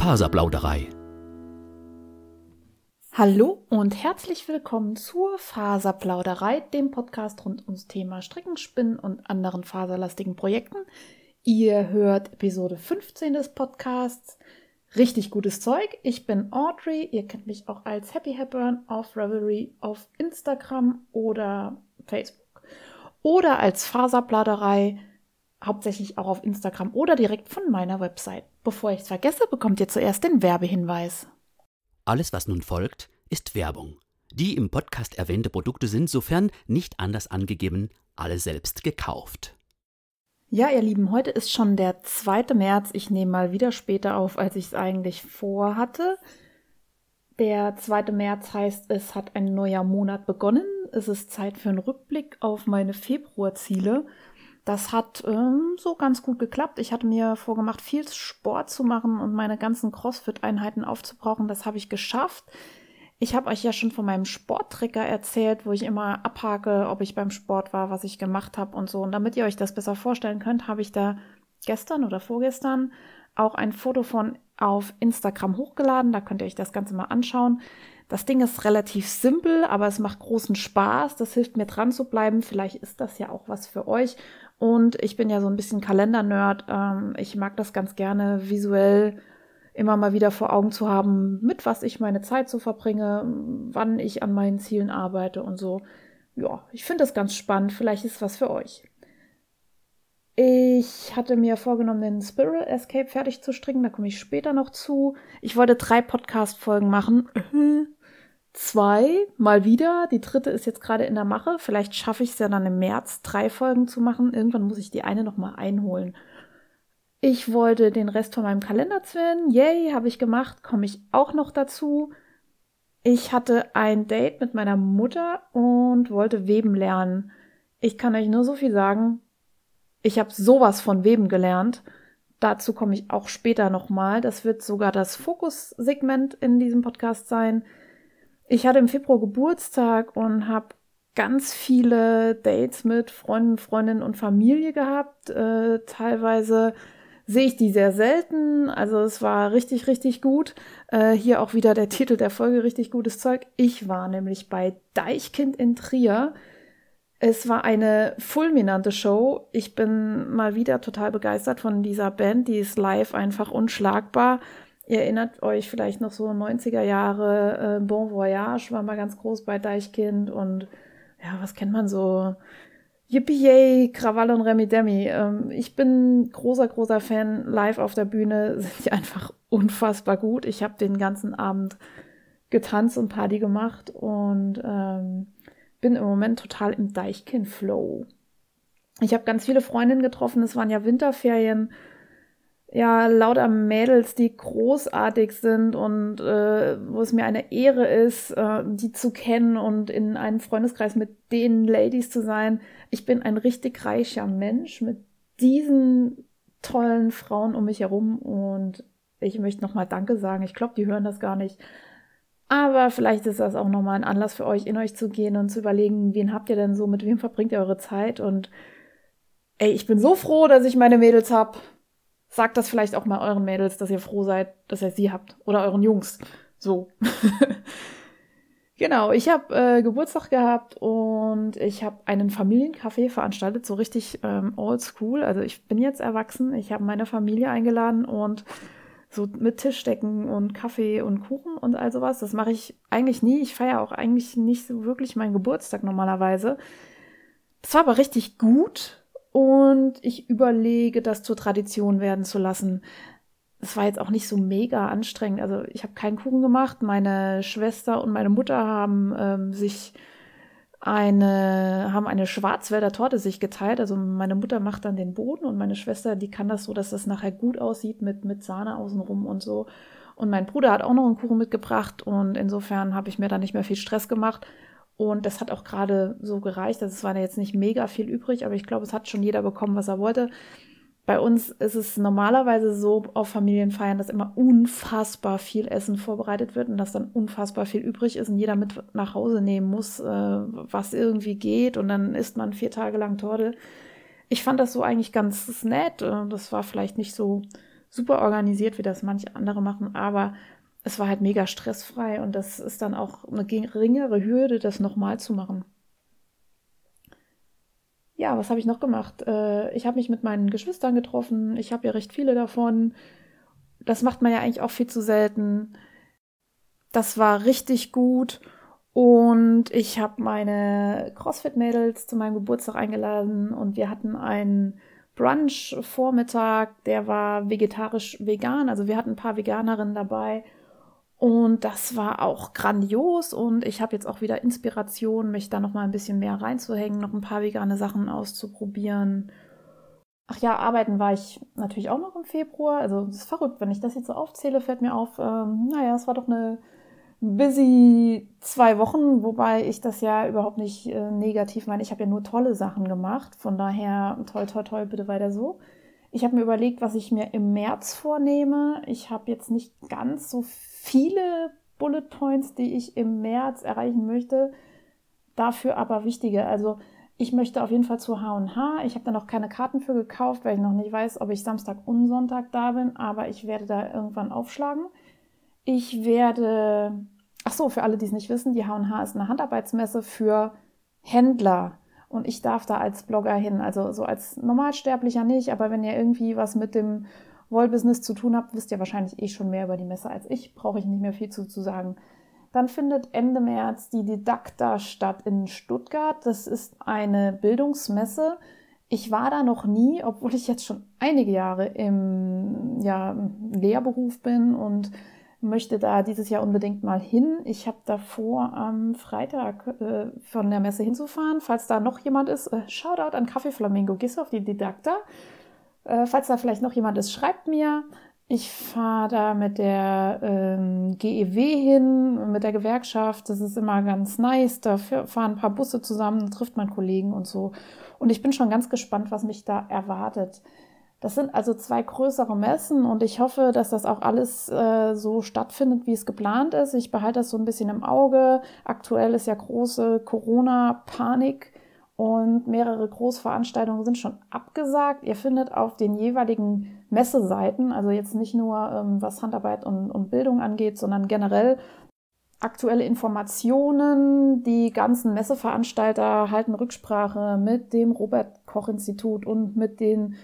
Faserplauderei. Hallo und herzlich willkommen zur Faserplauderei, dem Podcast rund ums Thema Stricken, Spinnen und anderen faserlastigen Projekten. Ihr hört Episode 15 des Podcasts. Richtig gutes Zeug. Ich bin Audrey. Ihr kennt mich auch als Happy Hepburn auf Revelry auf Instagram oder Facebook. Oder als Faserpladerei, hauptsächlich auch auf Instagram oder direkt von meiner Website. Bevor ich es vergesse, bekommt ihr zuerst den Werbehinweis. Alles, was nun folgt, ist Werbung. Die im Podcast erwähnte Produkte sind, sofern nicht anders angegeben, alle selbst gekauft. Ja, ihr Lieben, heute ist schon der 2. März. Ich nehme mal wieder später auf, als ich es eigentlich vorhatte. Der 2. März heißt, es hat ein neuer Monat begonnen. Es ist Zeit für einen Rückblick auf meine Februarziele. Das hat ähm, so ganz gut geklappt. Ich hatte mir vorgemacht, viel Sport zu machen und meine ganzen CrossFit-Einheiten aufzubrauchen. Das habe ich geschafft. Ich habe euch ja schon von meinem Sporttrecker erzählt, wo ich immer abhake, ob ich beim Sport war, was ich gemacht habe und so. Und damit ihr euch das besser vorstellen könnt, habe ich da gestern oder vorgestern auch ein Foto von auf Instagram hochgeladen. Da könnt ihr euch das Ganze mal anschauen. Das Ding ist relativ simpel, aber es macht großen Spaß. Das hilft mir dran zu bleiben. Vielleicht ist das ja auch was für euch. Und ich bin ja so ein bisschen Kalender-Nerd. Ähm, ich mag das ganz gerne visuell immer mal wieder vor Augen zu haben, mit was ich meine Zeit so verbringe, wann ich an meinen Zielen arbeite und so. Ja, ich finde das ganz spannend. Vielleicht ist was für euch. Ich hatte mir vorgenommen, den Spiral Escape fertig zu stricken. Da komme ich später noch zu. Ich wollte drei Podcast-Folgen machen. Zwei, mal wieder. Die dritte ist jetzt gerade in der Mache. Vielleicht schaffe ich es ja dann im März, drei Folgen zu machen. Irgendwann muss ich die eine nochmal einholen. Ich wollte den Rest von meinem Kalender zwingen. Yay, habe ich gemacht. Komme ich auch noch dazu. Ich hatte ein Date mit meiner Mutter und wollte weben lernen. Ich kann euch nur so viel sagen. Ich habe sowas von Weben gelernt. Dazu komme ich auch später nochmal. Das wird sogar das Fokussegment in diesem Podcast sein. Ich hatte im Februar Geburtstag und habe ganz viele Dates mit Freunden, Freundinnen und Familie gehabt. Äh, teilweise sehe ich die sehr selten. Also es war richtig, richtig gut. Äh, hier auch wieder der Titel der Folge, richtig gutes Zeug. Ich war nämlich bei Deichkind in Trier. Es war eine fulminante Show. Ich bin mal wieder total begeistert von dieser Band. Die ist live einfach unschlagbar. Ihr erinnert euch vielleicht noch so 90er Jahre. Äh, bon Voyage war mal ganz groß bei Deichkind und ja, was kennt man so? Yippie, Krawall und Remi Demi. Ähm, ich bin großer, großer Fan. Live auf der Bühne sind die einfach unfassbar gut. Ich habe den ganzen Abend getanzt und Party gemacht und ähm, bin im Moment total im Deichkind-Flow. Ich habe ganz viele Freundinnen getroffen. Es waren ja Winterferien ja, lauter Mädels, die großartig sind und äh, wo es mir eine Ehre ist, äh, die zu kennen und in einem Freundeskreis mit den Ladies zu sein. Ich bin ein richtig reicher Mensch mit diesen tollen Frauen um mich herum und ich möchte nochmal Danke sagen. Ich glaube, die hören das gar nicht. Aber vielleicht ist das auch nochmal ein Anlass für euch, in euch zu gehen und zu überlegen, wen habt ihr denn so, mit wem verbringt ihr eure Zeit und ey, ich bin so froh, dass ich meine Mädels hab Sagt das vielleicht auch mal euren Mädels, dass ihr froh seid, dass ihr sie habt. Oder euren Jungs. So. genau, ich habe äh, Geburtstag gehabt und ich habe einen Familiencafé veranstaltet, so richtig ähm, old school. Also ich bin jetzt erwachsen, ich habe meine Familie eingeladen und so mit Tischdecken und Kaffee und Kuchen und all sowas. Das mache ich eigentlich nie. Ich feiere auch eigentlich nicht so wirklich meinen Geburtstag normalerweise. Das war aber richtig gut, und ich überlege, das zur Tradition werden zu lassen. Es war jetzt auch nicht so mega anstrengend. Also ich habe keinen Kuchen gemacht. Meine Schwester und meine Mutter haben ähm, sich eine, haben eine Schwarzwälder Torte sich geteilt. Also meine Mutter macht dann den Boden und meine Schwester, die kann das so, dass das nachher gut aussieht mit, mit Sahne außenrum und so. Und mein Bruder hat auch noch einen Kuchen mitgebracht und insofern habe ich mir da nicht mehr viel Stress gemacht und das hat auch gerade so gereicht. Also es war jetzt nicht mega viel übrig, aber ich glaube, es hat schon jeder bekommen, was er wollte. Bei uns ist es normalerweise so auf Familienfeiern, dass immer unfassbar viel Essen vorbereitet wird und dass dann unfassbar viel übrig ist und jeder mit nach Hause nehmen muss, äh, was irgendwie geht. Und dann isst man vier Tage lang Torte. Ich fand das so eigentlich ganz nett. Das war vielleicht nicht so super organisiert, wie das manche andere machen, aber es war halt mega stressfrei und das ist dann auch eine geringere Hürde, das nochmal zu machen. Ja, was habe ich noch gemacht? Äh, ich habe mich mit meinen Geschwistern getroffen. Ich habe ja recht viele davon. Das macht man ja eigentlich auch viel zu selten. Das war richtig gut. Und ich habe meine CrossFit-Mädels zu meinem Geburtstag eingeladen und wir hatten einen Brunch-Vormittag, der war vegetarisch-vegan. Also wir hatten ein paar Veganerinnen dabei und das war auch grandios und ich habe jetzt auch wieder Inspiration, mich da noch mal ein bisschen mehr reinzuhängen, noch ein paar vegane Sachen auszuprobieren. Ach ja, arbeiten war ich natürlich auch noch im Februar. Also es ist verrückt, wenn ich das jetzt so aufzähle, fällt mir auf, ähm, naja, es war doch eine busy zwei Wochen, wobei ich das ja überhaupt nicht äh, negativ meine. Ich habe ja nur tolle Sachen gemacht. Von daher toll, toll, toll, bitte weiter so. Ich habe mir überlegt, was ich mir im März vornehme. Ich habe jetzt nicht ganz so viele Bullet Points, die ich im März erreichen möchte, dafür aber wichtige. Also ich möchte auf jeden Fall zu H&H. Ich habe da noch keine Karten für gekauft, weil ich noch nicht weiß, ob ich Samstag und Sonntag da bin, aber ich werde da irgendwann aufschlagen. Ich werde, ach so, für alle, die es nicht wissen, die H&H ist eine Handarbeitsmesse für Händler. Und ich darf da als Blogger hin, also so als Normalsterblicher nicht, aber wenn ihr irgendwie was mit dem Wollbusiness zu tun habt, wisst ihr wahrscheinlich eh schon mehr über die Messe als ich, brauche ich nicht mehr viel zu, zu sagen. Dann findet Ende März die Didakta statt in Stuttgart. Das ist eine Bildungsmesse. Ich war da noch nie, obwohl ich jetzt schon einige Jahre im ja, Lehrberuf bin und möchte da dieses Jahr unbedingt mal hin. Ich habe davor am Freitag äh, von der Messe hinzufahren. Falls da noch jemand ist, äh, Shoutout an Kaffee Flamingo. Gehst du auf die Didakta? Äh, falls da vielleicht noch jemand ist, schreibt mir. Ich fahre da mit der ähm, GEW hin, mit der Gewerkschaft. Das ist immer ganz nice. Da fahren ein paar Busse zusammen, trifft man Kollegen und so. Und ich bin schon ganz gespannt, was mich da erwartet. Das sind also zwei größere Messen und ich hoffe, dass das auch alles äh, so stattfindet, wie es geplant ist. Ich behalte das so ein bisschen im Auge. Aktuell ist ja große Corona-Panik und mehrere Großveranstaltungen sind schon abgesagt. Ihr findet auf den jeweiligen Messeseiten, also jetzt nicht nur ähm, was Handarbeit und, und Bildung angeht, sondern generell aktuelle Informationen. Die ganzen Messeveranstalter halten Rücksprache mit dem Robert Koch Institut und mit den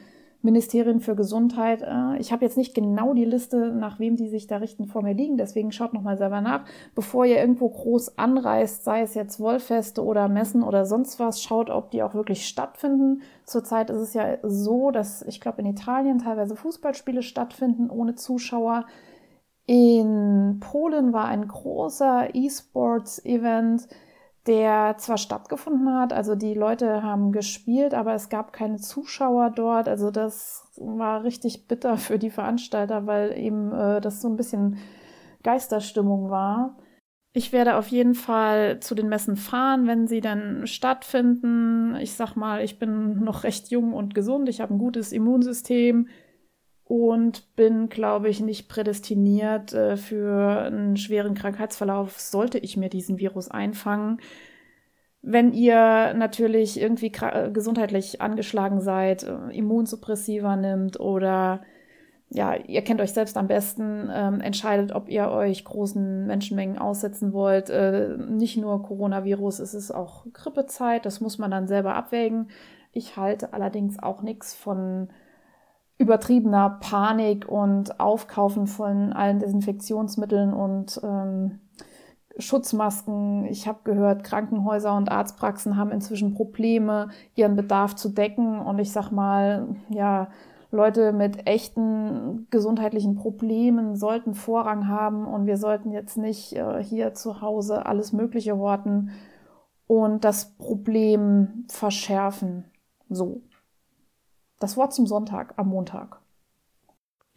Ministerien für Gesundheit. Äh, ich habe jetzt nicht genau die Liste, nach wem die sich da richten, vor mir liegen. Deswegen schaut nochmal selber nach. Bevor ihr irgendwo groß anreist, sei es jetzt Wollfeste oder Messen oder sonst was, schaut, ob die auch wirklich stattfinden. Zurzeit ist es ja so, dass ich glaube in Italien teilweise Fußballspiele stattfinden ohne Zuschauer. In Polen war ein großer E-Sports-Event der zwar stattgefunden hat, also die Leute haben gespielt, aber es gab keine Zuschauer dort. Also das war richtig bitter für die Veranstalter, weil eben äh, das so ein bisschen Geisterstimmung war. Ich werde auf jeden Fall zu den Messen fahren, wenn sie dann stattfinden. Ich sag mal, ich bin noch recht jung und gesund. Ich habe ein gutes Immunsystem und bin, glaube ich, nicht prädestiniert äh, für einen schweren Krankheitsverlauf, sollte ich mir diesen Virus einfangen. Wenn ihr natürlich irgendwie äh, gesundheitlich angeschlagen seid, äh, Immunsuppressiva nimmt oder ja, ihr kennt euch selbst am besten, ähm, entscheidet, ob ihr euch großen Menschenmengen aussetzen wollt. Äh, nicht nur Coronavirus, es ist auch Grippezeit, das muss man dann selber abwägen. Ich halte allerdings auch nichts von übertriebener Panik und Aufkaufen von allen Desinfektionsmitteln und ähm, Schutzmasken. Ich habe gehört, Krankenhäuser und Arztpraxen haben inzwischen Probleme, ihren Bedarf zu decken. Und ich sag mal, ja, Leute mit echten gesundheitlichen Problemen sollten Vorrang haben und wir sollten jetzt nicht äh, hier zu Hause alles Mögliche horten und das Problem verschärfen. So. Das Wort zum Sonntag am Montag.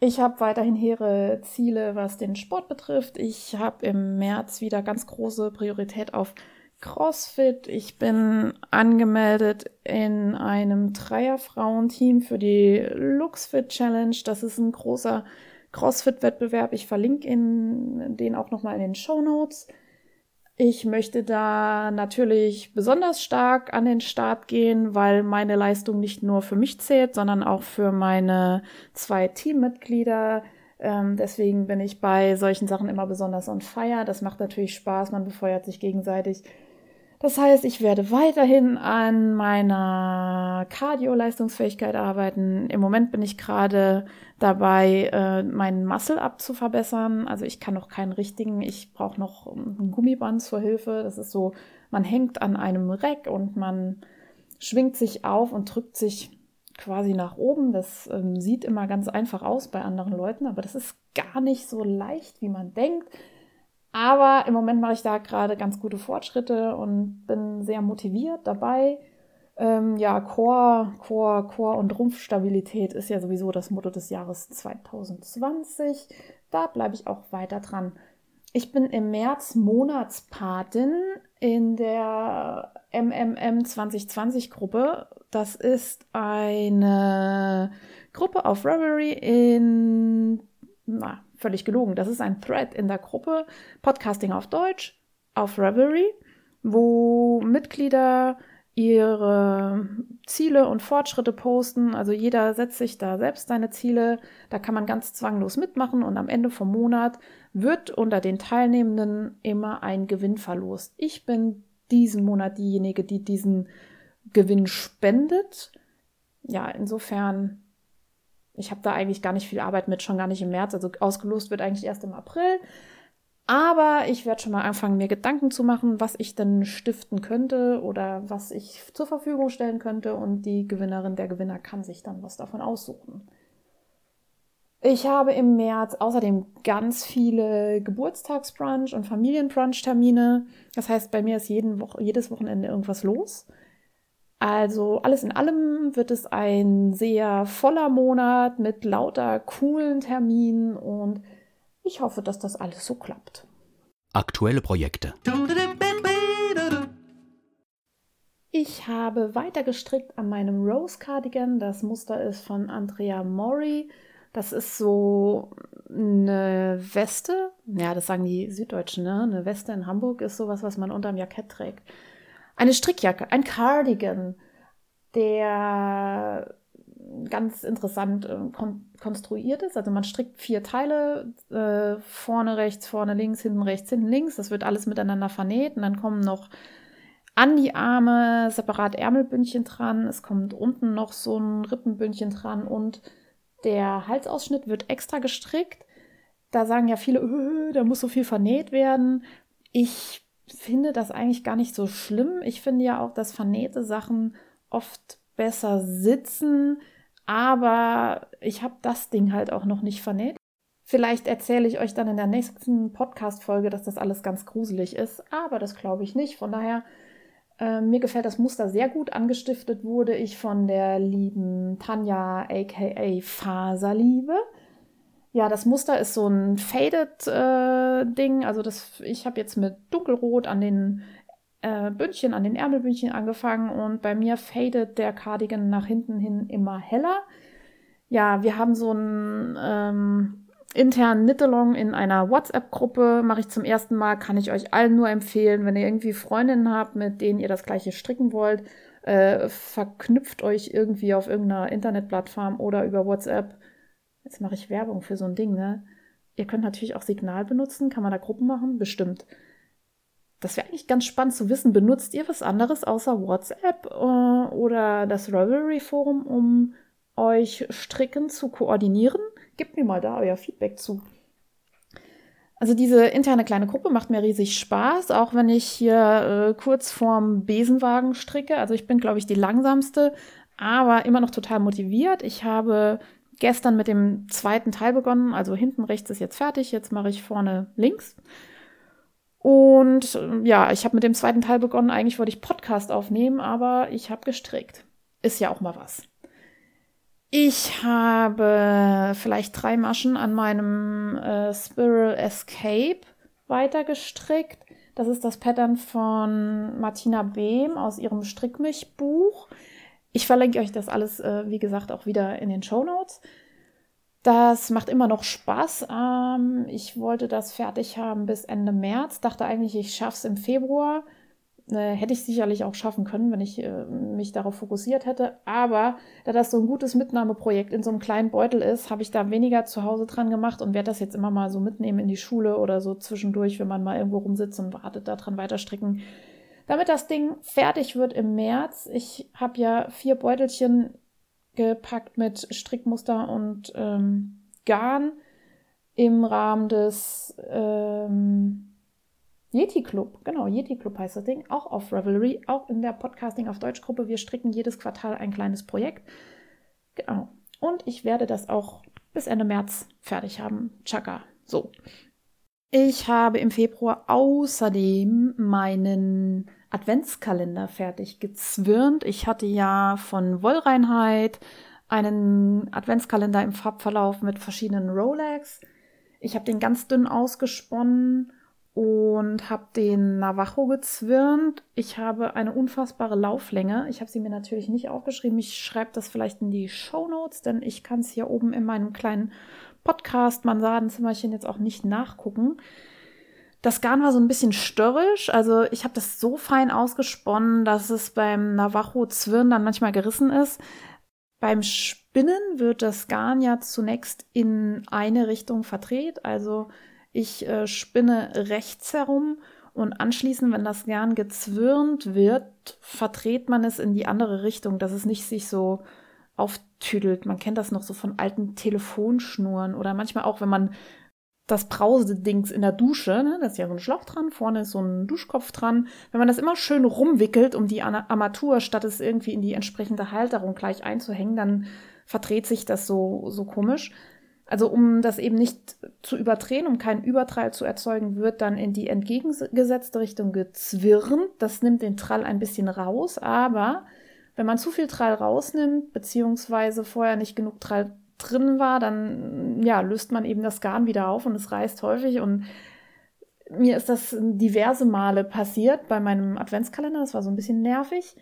Ich habe weiterhin hehre Ziele, was den Sport betrifft. Ich habe im März wieder ganz große Priorität auf CrossFit. Ich bin angemeldet in einem Dreierfrauenteam für die LuxFit Challenge. Das ist ein großer CrossFit-Wettbewerb. Ich verlinke Ihnen den auch nochmal in den Show Notes. Ich möchte da natürlich besonders stark an den Start gehen, weil meine Leistung nicht nur für mich zählt, sondern auch für meine zwei Teammitglieder. Ähm, deswegen bin ich bei solchen Sachen immer besonders on fire. Das macht natürlich Spaß, man befeuert sich gegenseitig. Das heißt, ich werde weiterhin an meiner Cardio-Leistungsfähigkeit arbeiten. Im Moment bin ich gerade dabei, äh, meinen Muscle-Up zu verbessern. Also ich kann noch keinen richtigen. Ich brauche noch ein Gummiband zur Hilfe. Das ist so, man hängt an einem Reck und man schwingt sich auf und drückt sich quasi nach oben. Das ähm, sieht immer ganz einfach aus bei anderen Leuten, aber das ist gar nicht so leicht, wie man denkt. Aber im Moment mache ich da gerade ganz gute Fortschritte und bin sehr motiviert dabei. Ähm, ja, Core, Core, Core und Rumpfstabilität ist ja sowieso das Motto des Jahres 2020. Da bleibe ich auch weiter dran. Ich bin im März Monatspatin in der MMM 2020 Gruppe. Das ist eine Gruppe auf Reverie in na, völlig gelogen. Das ist ein Thread in der Gruppe Podcasting auf Deutsch auf Reverie, wo Mitglieder ihre Ziele und Fortschritte posten. Also jeder setzt sich da selbst seine Ziele. Da kann man ganz zwanglos mitmachen und am Ende vom Monat wird unter den Teilnehmenden immer ein Gewinn verlost. Ich bin diesen Monat diejenige, die diesen Gewinn spendet. Ja, insofern ich habe da eigentlich gar nicht viel Arbeit mit, schon gar nicht im März. Also ausgelost wird eigentlich erst im April. Aber ich werde schon mal anfangen, mir Gedanken zu machen, was ich denn stiften könnte oder was ich zur Verfügung stellen könnte. Und die Gewinnerin, der Gewinner kann sich dann was davon aussuchen. Ich habe im März außerdem ganz viele Geburtstagsbrunch- und Familienbrunch-Termine. Das heißt, bei mir ist jeden Wo jedes Wochenende irgendwas los. Also alles in allem wird es ein sehr voller Monat mit lauter coolen Terminen und ich hoffe, dass das alles so klappt. Aktuelle Projekte. Ich habe weiter gestrickt an meinem Rose Cardigan. Das Muster ist von Andrea Mori. Das ist so eine Weste. Ja, das sagen die Süddeutschen, ne? Eine Weste in Hamburg ist sowas, was man unterm Jackett trägt eine Strickjacke, ein Cardigan, der ganz interessant äh, kon konstruiert ist. Also man strickt vier Teile, äh, vorne rechts, vorne links, hinten rechts, hinten links. Das wird alles miteinander vernäht und dann kommen noch an die Arme separat Ärmelbündchen dran. Es kommt unten noch so ein Rippenbündchen dran und der Halsausschnitt wird extra gestrickt. Da sagen ja viele, öh, da muss so viel vernäht werden. Ich finde das eigentlich gar nicht so schlimm. Ich finde ja auch, dass vernähte Sachen oft besser sitzen, aber ich habe das Ding halt auch noch nicht vernäht. Vielleicht erzähle ich euch dann in der nächsten Podcast-Folge, dass das alles ganz gruselig ist, aber das glaube ich nicht. Von daher, äh, mir gefällt das Muster sehr gut. Angestiftet wurde ich von der lieben Tanja, aka Faserliebe. Ja, das Muster ist so ein Faded-Ding. Äh, also das, ich habe jetzt mit dunkelrot an den äh, Bündchen, an den Ärmelbündchen angefangen und bei mir fadet der Cardigan nach hinten hin immer heller. Ja, wir haben so einen ähm, internen Knit-Along in einer WhatsApp-Gruppe. Mache ich zum ersten Mal, kann ich euch allen nur empfehlen, wenn ihr irgendwie Freundinnen habt, mit denen ihr das gleiche stricken wollt, äh, verknüpft euch irgendwie auf irgendeiner Internetplattform oder über WhatsApp Jetzt mache ich Werbung für so ein Ding, ne? Ihr könnt natürlich auch Signal benutzen. Kann man da Gruppen machen? Bestimmt. Das wäre eigentlich ganz spannend zu wissen. Benutzt ihr was anderes außer WhatsApp äh, oder das Revelry Forum, um euch Stricken zu koordinieren? Gebt mir mal da euer Feedback zu. Also diese interne kleine Gruppe macht mir riesig Spaß, auch wenn ich hier äh, kurz vorm Besenwagen stricke. Also ich bin, glaube ich, die langsamste, aber immer noch total motiviert. Ich habe gestern mit dem zweiten Teil begonnen. Also hinten rechts ist jetzt fertig, jetzt mache ich vorne links. Und ja, ich habe mit dem zweiten Teil begonnen. Eigentlich wollte ich Podcast aufnehmen, aber ich habe gestrickt. Ist ja auch mal was. Ich habe vielleicht drei Maschen an meinem äh, Spiral Escape weiter gestrickt. Das ist das Pattern von Martina Behm aus ihrem Strickmilchbuch. Ich verlinke euch das alles, äh, wie gesagt, auch wieder in den Show Notes. Das macht immer noch Spaß. Ähm, ich wollte das fertig haben bis Ende März. Dachte eigentlich, ich schaffe es im Februar. Äh, hätte ich sicherlich auch schaffen können, wenn ich äh, mich darauf fokussiert hätte. Aber da das so ein gutes Mitnahmeprojekt in so einem kleinen Beutel ist, habe ich da weniger zu Hause dran gemacht und werde das jetzt immer mal so mitnehmen in die Schule oder so zwischendurch, wenn man mal irgendwo rumsitzt und wartet, da dran weiterstricken. Damit das Ding fertig wird im März. Ich habe ja vier Beutelchen gepackt mit Strickmuster und ähm, Garn im Rahmen des ähm, Yeti Club. Genau, Yeti Club heißt das Ding. Auch auf Revelry, auch in der Podcasting auf Deutsch Gruppe. Wir stricken jedes Quartal ein kleines Projekt. Genau. Und ich werde das auch bis Ende März fertig haben. Chaka. So. Ich habe im Februar außerdem meinen Adventskalender fertig gezwirnt. Ich hatte ja von Wollreinheit einen Adventskalender im Farbverlauf mit verschiedenen Rolex. Ich habe den ganz dünn ausgesponnen und habe den Navajo gezwirnt. Ich habe eine unfassbare Lauflänge. Ich habe sie mir natürlich nicht aufgeschrieben. Ich schreibe das vielleicht in die Show Notes, denn ich kann es hier oben in meinem kleinen Podcast Mansardenzimmerchen jetzt auch nicht nachgucken. Das Garn war so ein bisschen störrisch. Also ich habe das so fein ausgesponnen, dass es beim Navajo-Zwirn dann manchmal gerissen ist. Beim Spinnen wird das Garn ja zunächst in eine Richtung verdreht. Also ich äh, spinne rechts herum und anschließend, wenn das Garn gezwirnt wird, verdreht man es in die andere Richtung, dass es nicht sich so auftüdelt. Man kennt das noch so von alten Telefonschnuren oder manchmal auch, wenn man das Brause-Dings in der Dusche, ne? da ist ja so ein Schlauch dran, vorne ist so ein Duschkopf dran. Wenn man das immer schön rumwickelt, um die Armatur, statt es irgendwie in die entsprechende Halterung gleich einzuhängen, dann verdreht sich das so, so komisch. Also um das eben nicht zu überdrehen, um keinen Übertrall zu erzeugen, wird dann in die entgegengesetzte Richtung gezwirnt. Das nimmt den Trall ein bisschen raus, aber wenn man zu viel Trall rausnimmt, beziehungsweise vorher nicht genug Trall drin war, dann ja, löst man eben das Garn wieder auf und es reißt häufig. Und mir ist das diverse Male passiert bei meinem Adventskalender. Das war so ein bisschen nervig.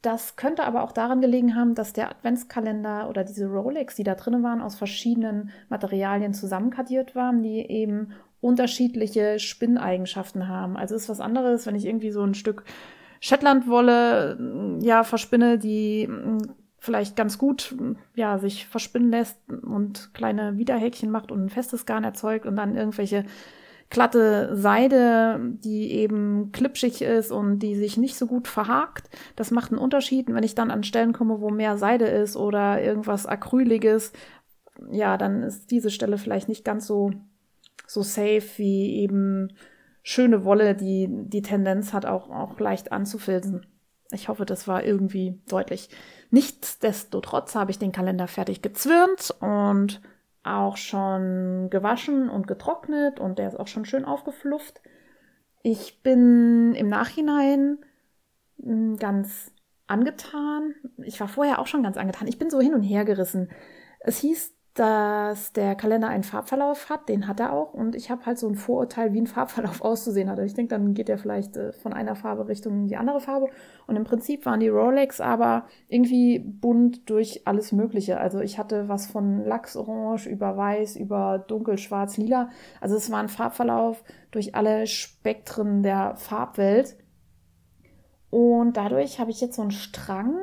Das könnte aber auch daran gelegen haben, dass der Adventskalender oder diese Rolex, die da drin waren, aus verschiedenen Materialien zusammenkadiert waren, die eben unterschiedliche Spinneigenschaften haben. Also ist was anderes, wenn ich irgendwie so ein Stück Shetlandwolle ja verspinne, die vielleicht ganz gut ja, sich verspinnen lässt und kleine Widerhäkchen macht und ein festes Garn erzeugt und dann irgendwelche glatte Seide, die eben klipschig ist und die sich nicht so gut verhakt. Das macht einen Unterschied. Und wenn ich dann an Stellen komme, wo mehr Seide ist oder irgendwas Acryliges, ja, dann ist diese Stelle vielleicht nicht ganz so, so safe wie eben schöne Wolle, die die Tendenz hat, auch, auch leicht anzufilzen. Ich hoffe, das war irgendwie deutlich. Nichtsdestotrotz habe ich den Kalender fertig gezwirnt und auch schon gewaschen und getrocknet und der ist auch schon schön aufgeflufft. Ich bin im Nachhinein hm, ganz angetan. Ich war vorher auch schon ganz angetan. Ich bin so hin und her gerissen. Es hieß dass der Kalender einen Farbverlauf hat, den hat er auch. Und ich habe halt so ein Vorurteil, wie ein Farbverlauf auszusehen hat. Ich denke, dann geht er vielleicht äh, von einer Farbe Richtung die andere Farbe. Und im Prinzip waren die Rolex aber irgendwie bunt durch alles Mögliche. Also ich hatte was von Lachsorange über Weiß, über dunkelschwarz, lila. Also es war ein Farbverlauf durch alle Spektren der Farbwelt. Und dadurch habe ich jetzt so einen Strang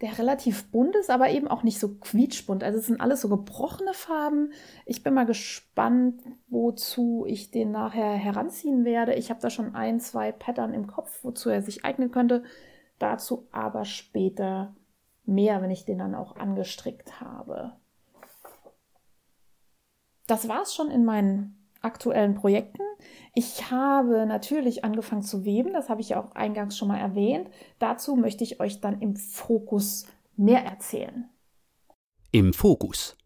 der relativ bunt ist, aber eben auch nicht so quietschbunt. Also es sind alles so gebrochene Farben. Ich bin mal gespannt, wozu ich den nachher heranziehen werde. Ich habe da schon ein, zwei Pattern im Kopf, wozu er sich eignen könnte. Dazu aber später mehr, wenn ich den dann auch angestrickt habe. Das war es schon in meinen aktuellen Projekten. Ich habe natürlich angefangen zu weben, das habe ich ja auch eingangs schon mal erwähnt. Dazu möchte ich euch dann im Fokus mehr erzählen. Im Fokus.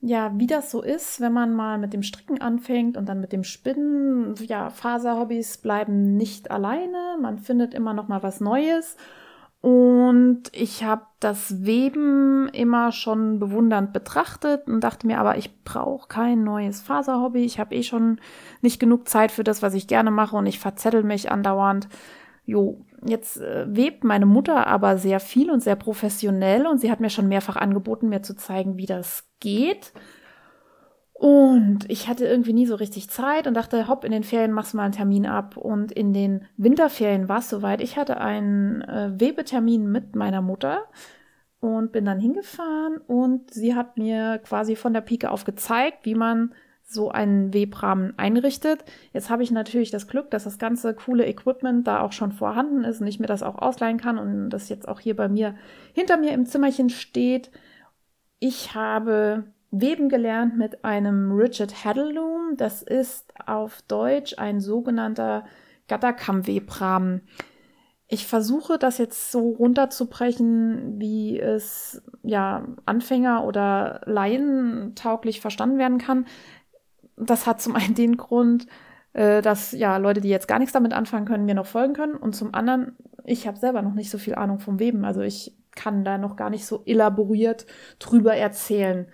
Ja, wie das so ist, wenn man mal mit dem Stricken anfängt und dann mit dem Spinnen, ja, Faserhobbys bleiben nicht alleine, man findet immer noch mal was Neues und ich habe das Weben immer schon bewundernd betrachtet und dachte mir, aber ich brauche kein neues Faserhobby. Ich habe eh schon nicht genug Zeit für das, was ich gerne mache und ich verzettel mich andauernd. Jo, jetzt äh, webt meine Mutter aber sehr viel und sehr professionell und sie hat mir schon mehrfach angeboten, mir zu zeigen, wie das geht. Und ich hatte irgendwie nie so richtig Zeit und dachte, hopp, in den Ferien machst du mal einen Termin ab. Und in den Winterferien war es soweit. Ich hatte einen äh, Webetermin mit meiner Mutter und bin dann hingefahren und sie hat mir quasi von der Pike auf gezeigt, wie man so einen Webrahmen einrichtet. Jetzt habe ich natürlich das Glück, dass das ganze coole Equipment da auch schon vorhanden ist und ich mir das auch ausleihen kann und das jetzt auch hier bei mir hinter mir im Zimmerchen steht. Ich habe Weben gelernt mit einem Richard Haddle Das ist auf Deutsch ein sogenannter Gatterkamm-Webrahmen. Ich versuche das jetzt so runterzubrechen, wie es ja Anfänger oder Laien tauglich verstanden werden kann das hat zum einen den Grund, äh, dass ja Leute, die jetzt gar nichts damit anfangen können, mir noch folgen können. Und zum anderen, ich habe selber noch nicht so viel Ahnung vom Weben. Also ich kann da noch gar nicht so elaboriert drüber erzählen.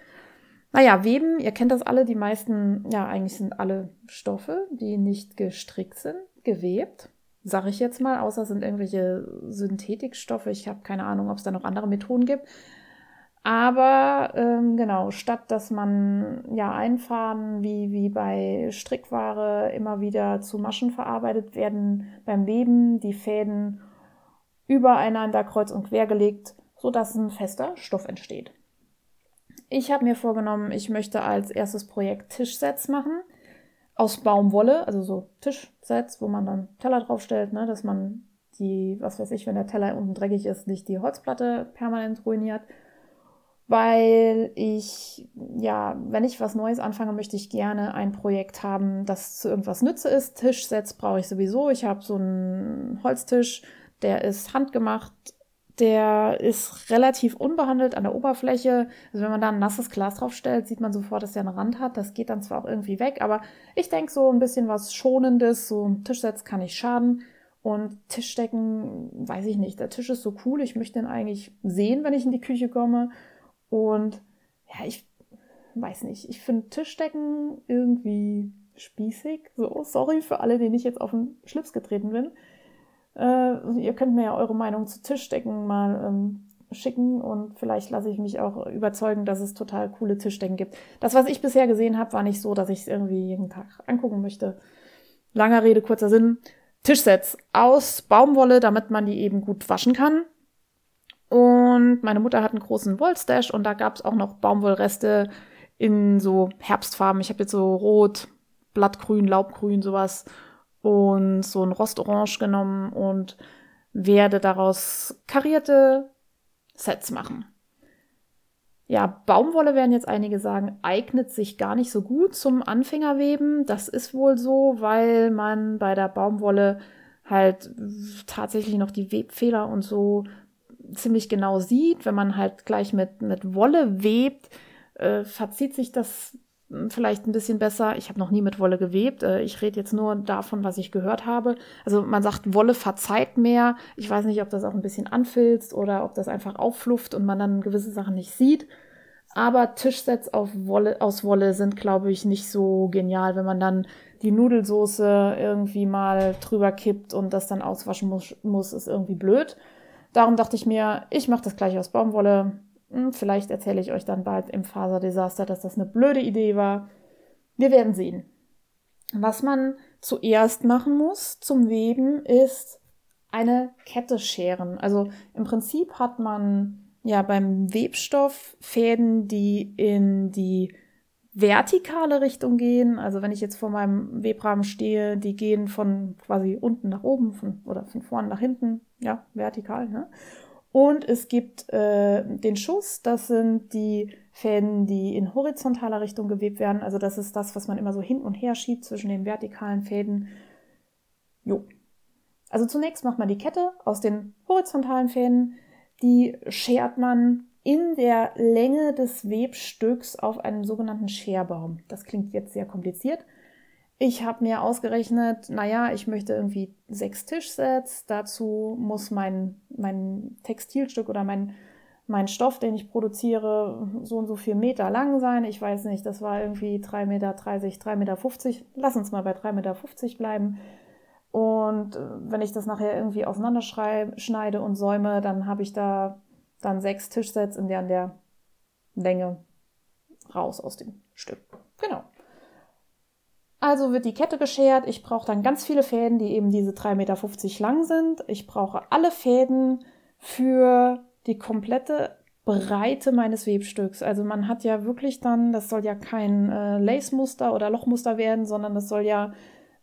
Naja, Weben, ihr kennt das alle, die meisten, ja, eigentlich sind alle Stoffe, die nicht gestrickt sind, gewebt. Sag ich jetzt mal, außer es sind irgendwelche Synthetikstoffe. Ich habe keine Ahnung, ob es da noch andere Methoden gibt. Aber ähm, genau, statt dass man ja Einfaden wie, wie bei Strickware immer wieder zu Maschen verarbeitet, werden beim Weben die Fäden übereinander kreuz und quer gelegt, sodass ein fester Stoff entsteht. Ich habe mir vorgenommen, ich möchte als erstes Projekt Tischsets machen aus Baumwolle, also so Tischsets, wo man dann Teller draufstellt, ne, dass man die, was weiß ich, wenn der Teller unten dreckig ist, nicht die Holzplatte permanent ruiniert weil ich, ja, wenn ich was Neues anfange, möchte ich gerne ein Projekt haben, das zu irgendwas nütze ist. Tischsets brauche ich sowieso. Ich habe so einen Holztisch, der ist handgemacht. Der ist relativ unbehandelt an der Oberfläche. Also wenn man da ein nasses Glas draufstellt, sieht man sofort, dass der einen Rand hat. Das geht dann zwar auch irgendwie weg, aber ich denke so ein bisschen was Schonendes. So ein Tischsets kann nicht schaden. Und Tischdecken, weiß ich nicht. Der Tisch ist so cool. Ich möchte den eigentlich sehen, wenn ich in die Küche komme. Und ja, ich weiß nicht, ich finde Tischdecken irgendwie spießig. So, sorry für alle, denen ich jetzt auf den Schlips getreten bin. Äh, ihr könnt mir ja eure Meinung zu Tischdecken mal ähm, schicken und vielleicht lasse ich mich auch überzeugen, dass es total coole Tischdecken gibt. Das, was ich bisher gesehen habe, war nicht so, dass ich es irgendwie jeden Tag angucken möchte. Langer Rede, kurzer Sinn. Tischsets aus Baumwolle, damit man die eben gut waschen kann. Und meine Mutter hat einen großen Wollstash und da gab es auch noch Baumwollreste in so Herbstfarben. Ich habe jetzt so rot, blattgrün, laubgrün, sowas und so ein Rostorange genommen und werde daraus karierte Sets machen. Ja, Baumwolle werden jetzt einige sagen, eignet sich gar nicht so gut zum Anfängerweben. Das ist wohl so, weil man bei der Baumwolle halt tatsächlich noch die Webfehler und so ziemlich genau sieht, wenn man halt gleich mit, mit Wolle webt, äh, verzieht sich das vielleicht ein bisschen besser. Ich habe noch nie mit Wolle gewebt. Äh, ich rede jetzt nur davon, was ich gehört habe. Also man sagt, Wolle verzeiht mehr. Ich weiß nicht, ob das auch ein bisschen anfilzt oder ob das einfach aufflufft und man dann gewisse Sachen nicht sieht. Aber Tischsets Wolle, aus Wolle sind, glaube ich, nicht so genial, wenn man dann die Nudelsoße irgendwie mal drüber kippt und das dann auswaschen muss, muss ist irgendwie blöd. Darum dachte ich mir, ich mache das gleich aus Baumwolle. Hm, vielleicht erzähle ich euch dann bald im Faserdesaster, dass das eine blöde Idee war. Wir werden sehen. Was man zuerst machen muss zum Weben ist eine Kette scheren. Also im Prinzip hat man ja beim Webstoff Fäden, die in die vertikale Richtung gehen. Also wenn ich jetzt vor meinem Webrahmen stehe, die gehen von quasi unten nach oben von, oder von vorn nach hinten, ja, vertikal. Ne? Und es gibt äh, den Schuss, das sind die Fäden, die in horizontaler Richtung gewebt werden. Also das ist das, was man immer so hin und her schiebt zwischen den vertikalen Fäden. Jo. Also zunächst macht man die Kette aus den horizontalen Fäden. Die schert man in der Länge des Webstücks auf einem sogenannten Scherbaum. Das klingt jetzt sehr kompliziert. Ich habe mir ausgerechnet, naja, ich möchte irgendwie sechs Tischsets. Dazu muss mein, mein Textilstück oder mein, mein Stoff, den ich produziere, so und so vier Meter lang sein. Ich weiß nicht, das war irgendwie 3,30 Meter, 3,50 Meter. Lass uns mal bei 3,50 Meter bleiben. Und äh, wenn ich das nachher irgendwie auseinanderschneide und säume, dann habe ich da dann sechs Tischsets in der, in der Länge raus aus dem Stück. Also wird die Kette geschert. Ich brauche dann ganz viele Fäden, die eben diese 3,50 Meter lang sind. Ich brauche alle Fäden für die komplette Breite meines Webstücks. Also man hat ja wirklich dann, das soll ja kein äh, Lace-Muster oder Lochmuster werden, sondern das soll ja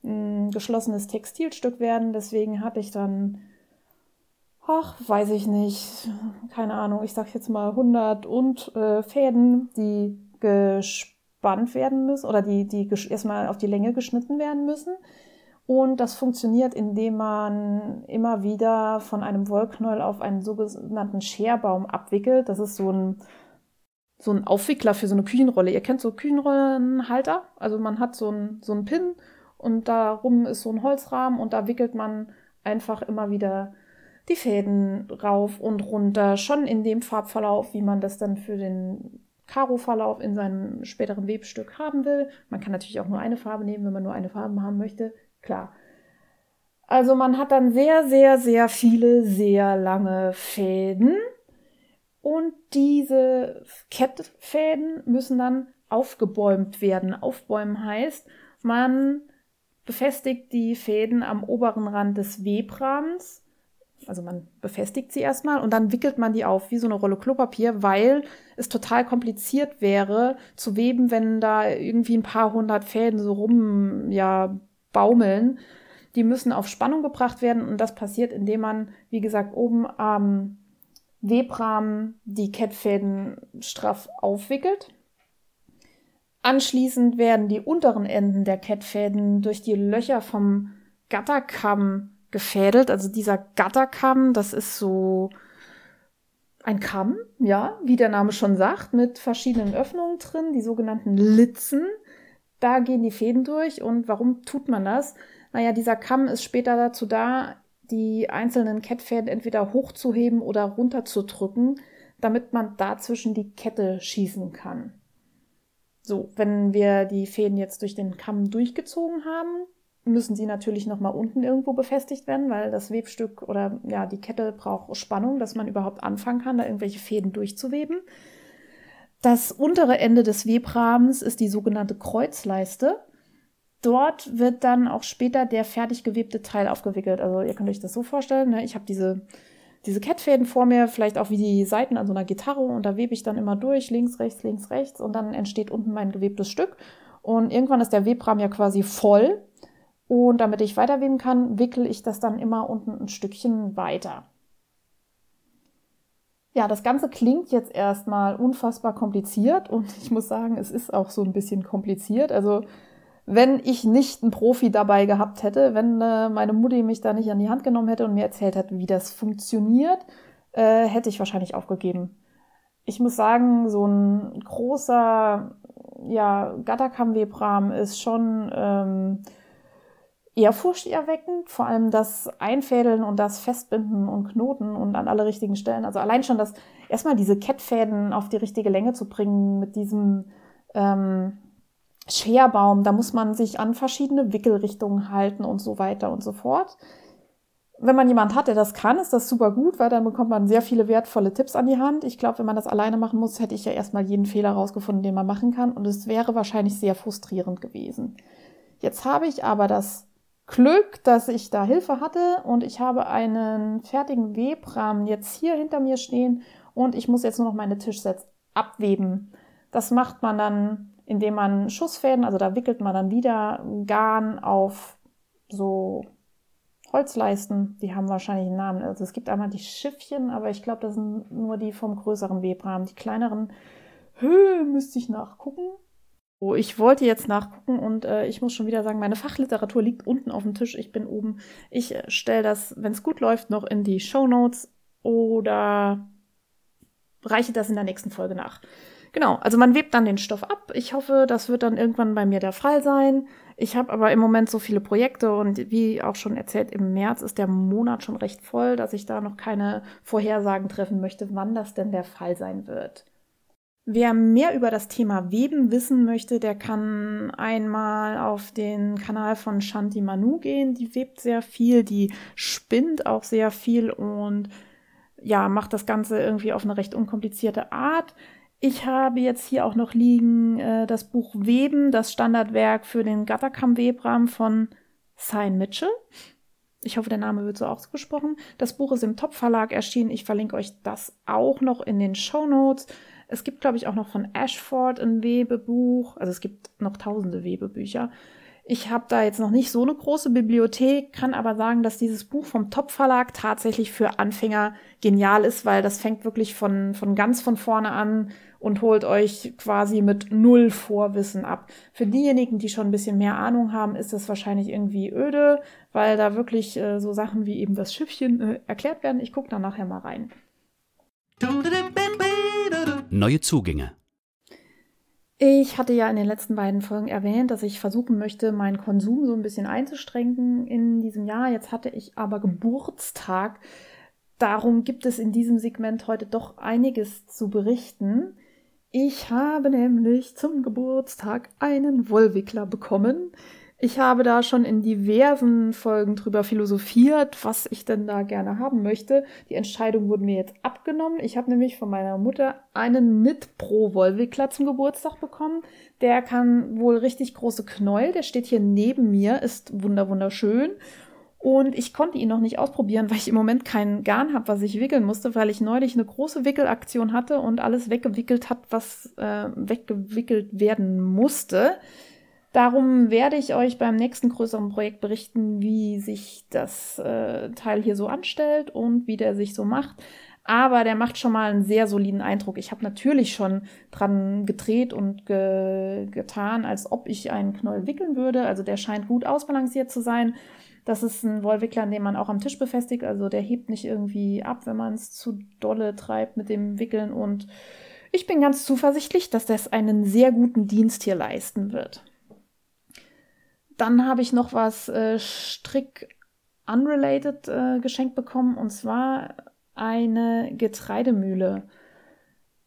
ein geschlossenes Textilstück werden. Deswegen hatte ich dann, ach, weiß ich nicht, keine Ahnung, ich sag jetzt mal 100 und äh, Fäden, die gespannt werden müssen oder die, die erstmal auf die Länge geschnitten werden müssen. Und das funktioniert, indem man immer wieder von einem Wollknäuel auf einen sogenannten Scherbaum abwickelt. Das ist so ein, so ein Aufwickler für so eine Küchenrolle. Ihr kennt so Küchenrollenhalter. Also man hat so einen, so einen Pin und darum ist so ein Holzrahmen und da wickelt man einfach immer wieder die Fäden rauf und runter, schon in dem Farbverlauf, wie man das dann für den Karo-Verlauf in seinem späteren Webstück haben will. Man kann natürlich auch nur eine Farbe nehmen, wenn man nur eine Farbe haben möchte, klar. Also man hat dann sehr, sehr, sehr viele, sehr lange Fäden und diese Kettfäden müssen dann aufgebäumt werden. Aufbäumen heißt, man befestigt die Fäden am oberen Rand des Webrahmens. Also man befestigt sie erstmal und dann wickelt man die auf wie so eine Rolle Klopapier, weil es total kompliziert wäre zu weben, wenn da irgendwie ein paar hundert Fäden so rum ja baumeln. Die müssen auf Spannung gebracht werden und das passiert, indem man, wie gesagt, oben am Webrahmen die Kettfäden straff aufwickelt Anschließend werden die unteren Enden der Kettfäden durch die Löcher vom Gatterkamm gefädelt. Also dieser Gatterkamm, das ist so ein Kamm, ja, wie der Name schon sagt, mit verschiedenen Öffnungen drin, die sogenannten Litzen. Da gehen die Fäden durch. Und warum tut man das? Naja, dieser Kamm ist später dazu da, die einzelnen Kettfäden entweder hochzuheben oder runterzudrücken, damit man dazwischen die Kette schießen kann. So, wenn wir die Fäden jetzt durch den Kamm durchgezogen haben, müssen sie natürlich nochmal unten irgendwo befestigt werden, weil das Webstück oder ja, die Kette braucht Spannung, dass man überhaupt anfangen kann, da irgendwelche Fäden durchzuweben. Das untere Ende des Webrahmens ist die sogenannte Kreuzleiste. Dort wird dann auch später der fertig gewebte Teil aufgewickelt. Also ihr könnt euch das so vorstellen, ne? ich habe diese diese Kettfäden vor mir, vielleicht auch wie die Seiten an so einer Gitarre und da webe ich dann immer durch, links, rechts, links, rechts und dann entsteht unten mein gewebtes Stück. Und irgendwann ist der Webrahmen ja quasi voll und damit ich weiterweben kann, wickel ich das dann immer unten ein Stückchen weiter. Ja, das Ganze klingt jetzt erstmal unfassbar kompliziert und ich muss sagen, es ist auch so ein bisschen kompliziert. Also wenn ich nicht einen Profi dabei gehabt hätte, wenn äh, meine Mutti mich da nicht an die Hand genommen hätte und mir erzählt hätte, wie das funktioniert, äh, hätte ich wahrscheinlich aufgegeben. Ich muss sagen, so ein großer ja, Gatterkammwebrahmen ist schon ähm, ehrfurchterweckend. Vor allem das Einfädeln und das Festbinden und Knoten und an alle richtigen Stellen. Also allein schon das, erstmal diese Kettfäden auf die richtige Länge zu bringen mit diesem ähm, Scherbaum, da muss man sich an verschiedene Wickelrichtungen halten und so weiter und so fort. Wenn man jemand hat, der das kann, ist das super gut, weil dann bekommt man sehr viele wertvolle Tipps an die Hand. Ich glaube, wenn man das alleine machen muss, hätte ich ja erstmal jeden Fehler rausgefunden, den man machen kann. Und es wäre wahrscheinlich sehr frustrierend gewesen. Jetzt habe ich aber das Glück, dass ich da Hilfe hatte und ich habe einen fertigen Webrahmen jetzt hier hinter mir stehen und ich muss jetzt nur noch meine Tischsets abweben. Das macht man dann indem man Schussfäden, also da wickelt man dann wieder Garn auf so Holzleisten, die haben wahrscheinlich einen Namen. Also es gibt einmal die Schiffchen, aber ich glaube, das sind nur die vom größeren Webrahmen. Die kleineren Höhe müsste ich nachgucken. Oh, ich wollte jetzt nachgucken und äh, ich muss schon wieder sagen, meine Fachliteratur liegt unten auf dem Tisch. Ich bin oben. Ich äh, stelle das, wenn es gut läuft, noch in die Show Notes oder reiche das in der nächsten Folge nach. Genau, also man webt dann den Stoff ab. Ich hoffe, das wird dann irgendwann bei mir der Fall sein. Ich habe aber im Moment so viele Projekte und wie auch schon erzählt, im März ist der Monat schon recht voll, dass ich da noch keine Vorhersagen treffen möchte, wann das denn der Fall sein wird. Wer mehr über das Thema Weben wissen möchte, der kann einmal auf den Kanal von Shanti Manu gehen. Die webt sehr viel, die spinnt auch sehr viel und ja, macht das Ganze irgendwie auf eine recht unkomplizierte Art. Ich habe jetzt hier auch noch liegen äh, das Buch Weben, das Standardwerk für den Gatterkamm-Webram von Sein Mitchell. Ich hoffe, der Name wird so ausgesprochen. Das Buch ist im Top-Verlag erschienen. Ich verlinke euch das auch noch in den Show Notes. Es gibt, glaube ich, auch noch von Ashford ein Webebuch. Also es gibt noch tausende Webebücher. Ich habe da jetzt noch nicht so eine große Bibliothek, kann aber sagen, dass dieses Buch vom Top Verlag tatsächlich für Anfänger genial ist, weil das fängt wirklich von, von ganz von vorne an und holt euch quasi mit null Vorwissen ab. Für diejenigen, die schon ein bisschen mehr Ahnung haben, ist das wahrscheinlich irgendwie öde, weil da wirklich äh, so Sachen wie eben das Schiffchen äh, erklärt werden. Ich gucke da nachher mal rein. Neue Zugänge. Ich hatte ja in den letzten beiden Folgen erwähnt, dass ich versuchen möchte, meinen Konsum so ein bisschen einzuschränken in diesem Jahr. Jetzt hatte ich aber Geburtstag. Darum gibt es in diesem Segment heute doch einiges zu berichten. Ich habe nämlich zum Geburtstag einen Wollwickler bekommen. Ich habe da schon in diversen Folgen drüber philosophiert, was ich denn da gerne haben möchte. Die Entscheidung wurde mir jetzt abgenommen. Ich habe nämlich von meiner Mutter einen Knit Pro Wollwickler zum Geburtstag bekommen. Der kann wohl richtig große Knäuel. Der steht hier neben mir, ist wunderschön. Und ich konnte ihn noch nicht ausprobieren, weil ich im Moment kein Garn habe, was ich wickeln musste, weil ich neulich eine große Wickelaktion hatte und alles weggewickelt hat, was äh, weggewickelt werden musste. Darum werde ich euch beim nächsten größeren Projekt berichten, wie sich das äh, Teil hier so anstellt und wie der sich so macht. Aber der macht schon mal einen sehr soliden Eindruck. Ich habe natürlich schon dran gedreht und ge getan, als ob ich einen Knoll wickeln würde. Also der scheint gut ausbalanciert zu sein. Das ist ein Wollwickler, den man auch am Tisch befestigt. Also der hebt nicht irgendwie ab, wenn man es zu dolle treibt mit dem Wickeln. Und ich bin ganz zuversichtlich, dass das einen sehr guten Dienst hier leisten wird. Dann habe ich noch was äh, Strick unrelated äh, geschenkt bekommen und zwar eine Getreidemühle.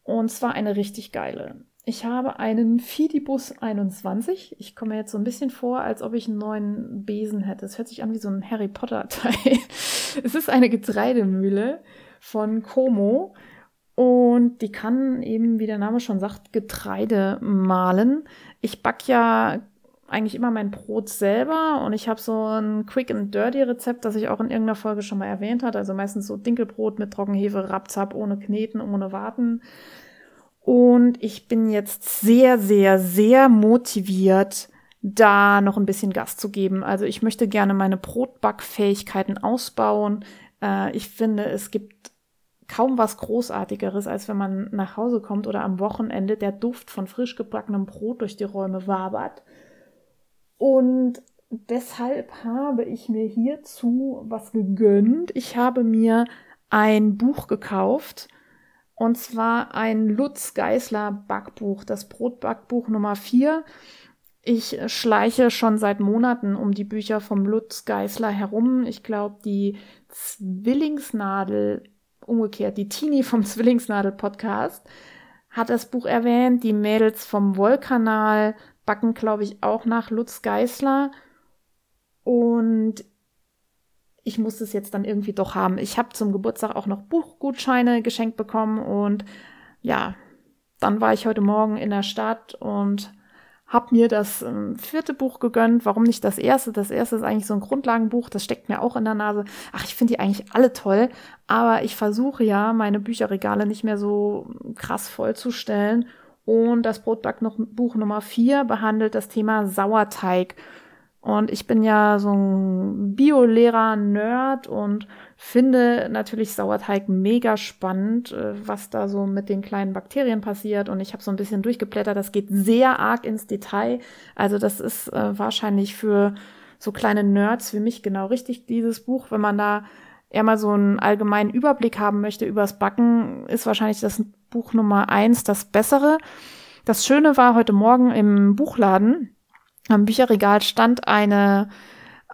Und zwar eine richtig geile. Ich habe einen Fidibus 21. Ich komme mir jetzt so ein bisschen vor, als ob ich einen neuen Besen hätte. Es hört sich an wie so ein Harry Potter-Teil. es ist eine Getreidemühle von Como. Und die kann eben, wie der Name schon sagt, Getreide mahlen. Ich back ja eigentlich immer mein Brot selber und ich habe so ein Quick and Dirty Rezept, das ich auch in irgendeiner Folge schon mal erwähnt hatte. Also meistens so Dinkelbrot mit Trockenhefe, Rapzap, ohne Kneten, ohne Warten. Und ich bin jetzt sehr, sehr, sehr motiviert, da noch ein bisschen Gas zu geben. Also ich möchte gerne meine Brotbackfähigkeiten ausbauen. Äh, ich finde, es gibt kaum was Großartigeres, als wenn man nach Hause kommt oder am Wochenende der Duft von frisch gebackenem Brot durch die Räume wabert. Und deshalb habe ich mir hierzu was gegönnt. Ich habe mir ein Buch gekauft. Und zwar ein Lutz Geisler Backbuch, das Brotbackbuch Nummer 4. Ich schleiche schon seit Monaten um die Bücher vom Lutz Geisler herum. Ich glaube, die Zwillingsnadel, umgekehrt, die Tini vom Zwillingsnadel Podcast hat das Buch erwähnt. Die Mädels vom Wollkanal backen, glaube ich, auch nach Lutz Geißler. Und ich muss es jetzt dann irgendwie doch haben. Ich habe zum Geburtstag auch noch Buchgutscheine geschenkt bekommen und ja, dann war ich heute Morgen in der Stadt und habe mir das ähm, vierte Buch gegönnt. Warum nicht das erste? Das erste ist eigentlich so ein Grundlagenbuch, das steckt mir auch in der Nase. Ach, ich finde die eigentlich alle toll, aber ich versuche ja, meine Bücherregale nicht mehr so krass vollzustellen und das Brotbackbuch Nummer 4 behandelt das Thema Sauerteig. Und ich bin ja so ein Bio-Lehrer-Nerd und finde natürlich Sauerteig mega spannend, äh, was da so mit den kleinen Bakterien passiert. Und ich habe so ein bisschen durchgeblättert. Das geht sehr arg ins Detail. Also das ist äh, wahrscheinlich für so kleine Nerds wie mich genau richtig, dieses Buch. Wenn man da eher mal so einen allgemeinen Überblick haben möchte übers Backen, ist wahrscheinlich das Buch Nummer eins das bessere. Das Schöne war heute Morgen im Buchladen, am Bücherregal stand eine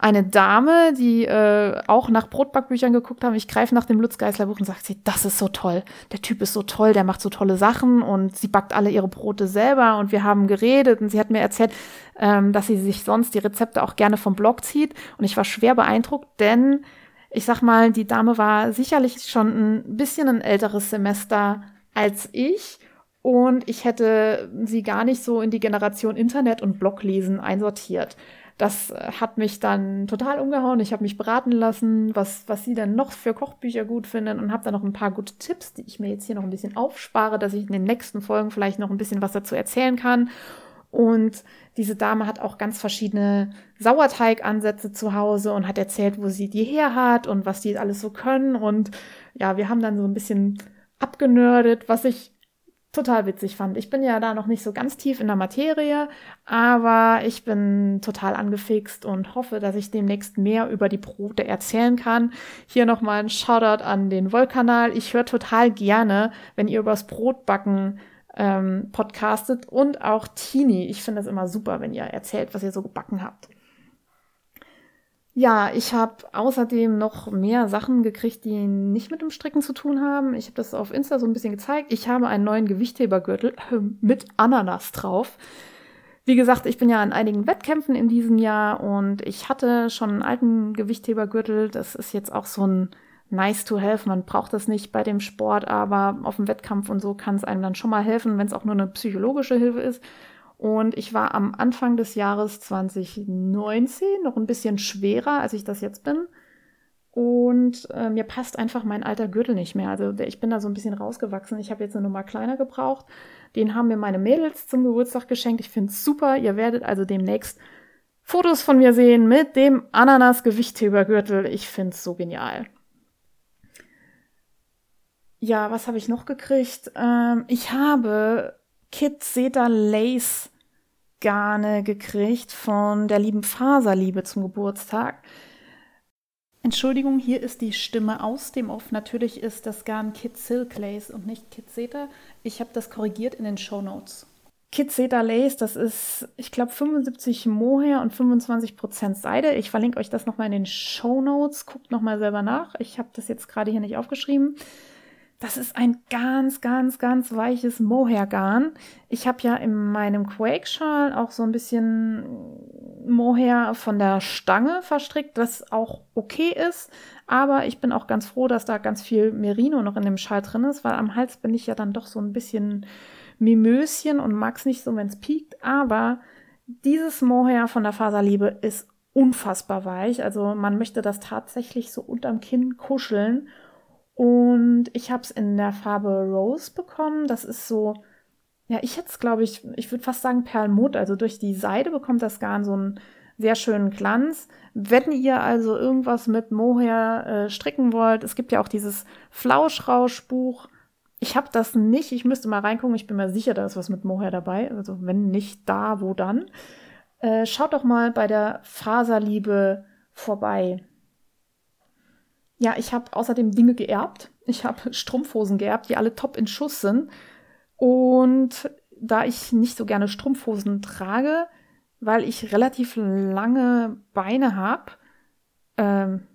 eine Dame, die äh, auch nach Brotbackbüchern geguckt haben. Ich greife nach dem Lutz Geisler Buch und sagt sie, das ist so toll. Der Typ ist so toll, der macht so tolle Sachen und sie backt alle ihre Brote selber und wir haben geredet und sie hat mir erzählt, ähm, dass sie sich sonst die Rezepte auch gerne vom Blog zieht und ich war schwer beeindruckt, denn ich sag mal, die Dame war sicherlich schon ein bisschen ein älteres Semester als ich und ich hätte sie gar nicht so in die Generation Internet und Bloglesen einsortiert. Das äh, hat mich dann total umgehauen. Ich habe mich beraten lassen, was, was sie denn noch für Kochbücher gut finden und habe dann noch ein paar gute Tipps, die ich mir jetzt hier noch ein bisschen aufspare, dass ich in den nächsten Folgen vielleicht noch ein bisschen was dazu erzählen kann. Und diese Dame hat auch ganz verschiedene Sauerteigansätze zu Hause und hat erzählt, wo sie die her hat und was die alles so können. Und ja, wir haben dann so ein bisschen abgenördet, was ich total witzig fand. Ich bin ja da noch nicht so ganz tief in der Materie, aber ich bin total angefixt und hoffe, dass ich demnächst mehr über die Brote erzählen kann. Hier nochmal ein Shoutout an den Wollkanal. Ich höre total gerne, wenn ihr übers Brotbacken ähm, podcastet und auch Tini. Ich finde es immer super, wenn ihr erzählt, was ihr so gebacken habt. Ja, ich habe außerdem noch mehr Sachen gekriegt, die nicht mit dem Stricken zu tun haben. Ich habe das auf Insta so ein bisschen gezeigt. Ich habe einen neuen Gewichthebergürtel äh, mit Ananas drauf. Wie gesagt, ich bin ja an einigen Wettkämpfen in diesem Jahr und ich hatte schon einen alten Gewichthebergürtel. Das ist jetzt auch so ein nice to have. Man braucht das nicht bei dem Sport, aber auf dem Wettkampf und so kann es einem dann schon mal helfen, wenn es auch nur eine psychologische Hilfe ist. Und ich war am Anfang des Jahres 2019 noch ein bisschen schwerer, als ich das jetzt bin. Und äh, mir passt einfach mein alter Gürtel nicht mehr. Also ich bin da so ein bisschen rausgewachsen. Ich habe jetzt eine Nummer kleiner gebraucht. Den haben mir meine Mädels zum Geburtstag geschenkt. Ich finde es super. Ihr werdet also demnächst Fotos von mir sehen mit dem Ananas-Gewichthebergürtel. Ich finde es so genial. Ja, was habe ich noch gekriegt? Ähm, ich habe Kit Seta Lace Garne gekriegt von der lieben Faserliebe zum Geburtstag. Entschuldigung, hier ist die Stimme aus dem Off. Natürlich ist das Garn Kit Silk Lace und nicht Kit Seta. Ich habe das korrigiert in den Show Notes. Kit Seta Lace, das ist, ich glaube, 75 Mohair und 25% Seide. Ich verlinke euch das nochmal in den Show Notes. Guckt nochmal selber nach. Ich habe das jetzt gerade hier nicht aufgeschrieben. Das ist ein ganz, ganz, ganz weiches Mohair-Garn. Ich habe ja in meinem Quake-Schal auch so ein bisschen Mohair von der Stange verstrickt, das auch okay ist. Aber ich bin auch ganz froh, dass da ganz viel Merino noch in dem Schal drin ist, weil am Hals bin ich ja dann doch so ein bisschen Mimöschen und mag es nicht so, wenn es piekt. Aber dieses Mohair von der Faserliebe ist unfassbar weich. Also man möchte das tatsächlich so unterm Kinn kuscheln. Und ich habe es in der Farbe Rose bekommen. Das ist so, ja, ich hätte es, glaube ich, ich würde fast sagen Perlmutt. Also durch die Seide bekommt das Garn so einen sehr schönen Glanz. Wenn ihr also irgendwas mit Mohair äh, stricken wollt, es gibt ja auch dieses Flauschrauschbuch. Ich habe das nicht. Ich müsste mal reingucken. Ich bin mir sicher, da ist was mit Mohair dabei. Also wenn nicht da, wo dann? Äh, schaut doch mal bei der Faserliebe vorbei. Ja, ich habe außerdem Dinge geerbt. Ich habe Strumpfhosen geerbt, die alle top in Schuss sind. Und da ich nicht so gerne Strumpfhosen trage, weil ich relativ lange Beine habe, ähm,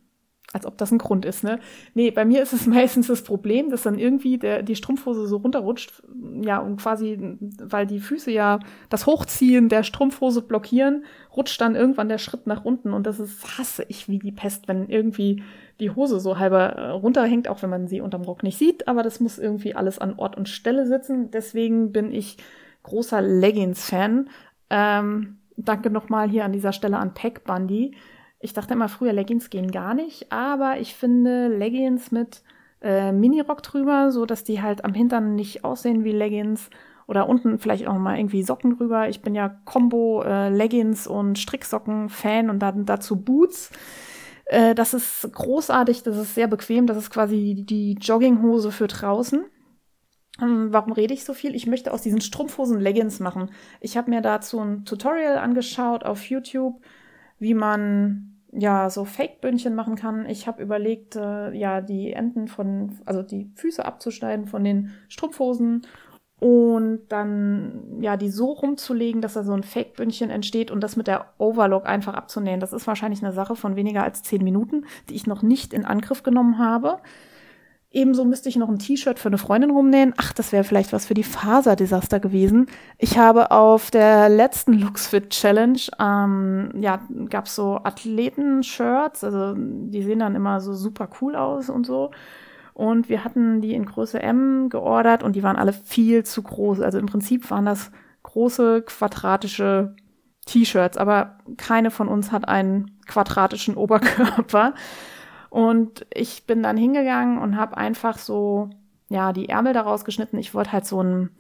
als ob das ein Grund ist, ne? Nee, bei mir ist es meistens das Problem, dass dann irgendwie der, die Strumpfhose so runterrutscht. Ja, und quasi, weil die Füße ja das Hochziehen der Strumpfhose blockieren, rutscht dann irgendwann der Schritt nach unten. Und das ist, hasse ich wie die Pest, wenn irgendwie die Hose so halber äh, runterhängt, auch wenn man sie unterm Rock nicht sieht. Aber das muss irgendwie alles an Ort und Stelle sitzen. Deswegen bin ich großer Leggings-Fan. Ähm, danke nochmal hier an dieser Stelle an Pack Bundy ich dachte immer früher, Leggings gehen gar nicht, aber ich finde Leggings mit äh, Mini-Rock drüber, so dass die halt am Hintern nicht aussehen wie Leggings oder unten vielleicht auch mal irgendwie Socken drüber. Ich bin ja Combo äh, Leggings und Stricksocken Fan und dann dazu Boots. Äh, das ist großartig, das ist sehr bequem, das ist quasi die Jogginghose für draußen. Ähm, warum rede ich so viel? Ich möchte aus diesen Strumpfhosen Leggings machen. Ich habe mir dazu ein Tutorial angeschaut auf YouTube wie man ja so Fake-Bündchen machen kann. Ich habe überlegt, äh, ja, die Enden von, also die Füße abzuschneiden von den Strumpfhosen und dann ja die so rumzulegen, dass da so ein Fake-Bündchen entsteht und das mit der Overlock einfach abzunähen. Das ist wahrscheinlich eine Sache von weniger als zehn Minuten, die ich noch nicht in Angriff genommen habe. Ebenso müsste ich noch ein T-Shirt für eine Freundin rumnähen. Ach, das wäre vielleicht was für die Faserdesaster gewesen. Ich habe auf der letzten Luxfit Challenge, ähm, ja, gab's so Athleten-Shirts, also die sehen dann immer so super cool aus und so. Und wir hatten die in Größe M geordert und die waren alle viel zu groß. Also im Prinzip waren das große quadratische T-Shirts, aber keine von uns hat einen quadratischen Oberkörper. Und ich bin dann hingegangen und habe einfach so, ja, die Ärmel daraus geschnitten. Ich wollte halt so einen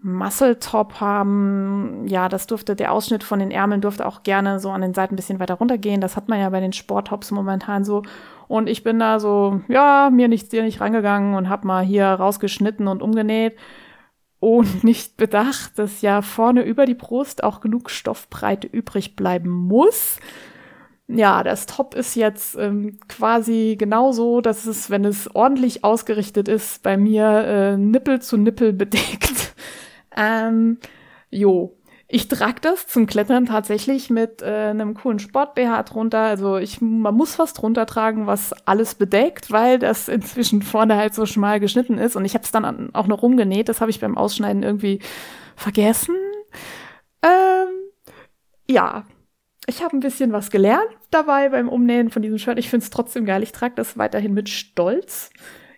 Muscle-Top haben. Ja, das durfte, der Ausschnitt von den Ärmeln durfte auch gerne so an den Seiten ein bisschen weiter runtergehen. Das hat man ja bei den Sporttops momentan so. Und ich bin da so, ja, mir nichts, dir nicht rangegangen und hab mal hier rausgeschnitten und umgenäht und nicht bedacht, dass ja vorne über die Brust auch genug Stoffbreite übrig bleiben muss. Ja, das Top ist jetzt ähm, quasi genauso, dass es, wenn es ordentlich ausgerichtet ist, bei mir äh, Nippel zu Nippel bedeckt. ähm, jo, ich trage das zum Klettern tatsächlich mit äh, einem coolen Sport-BH drunter. Also ich, man muss was drunter tragen, was alles bedeckt, weil das inzwischen vorne halt so schmal geschnitten ist. Und ich habe es dann auch noch rumgenäht. Das habe ich beim Ausschneiden irgendwie vergessen. Ähm, ja, ich habe ein bisschen was gelernt dabei beim Umnähen von diesem Shirt. Ich finde es trotzdem geil. Ich trage das weiterhin mit Stolz.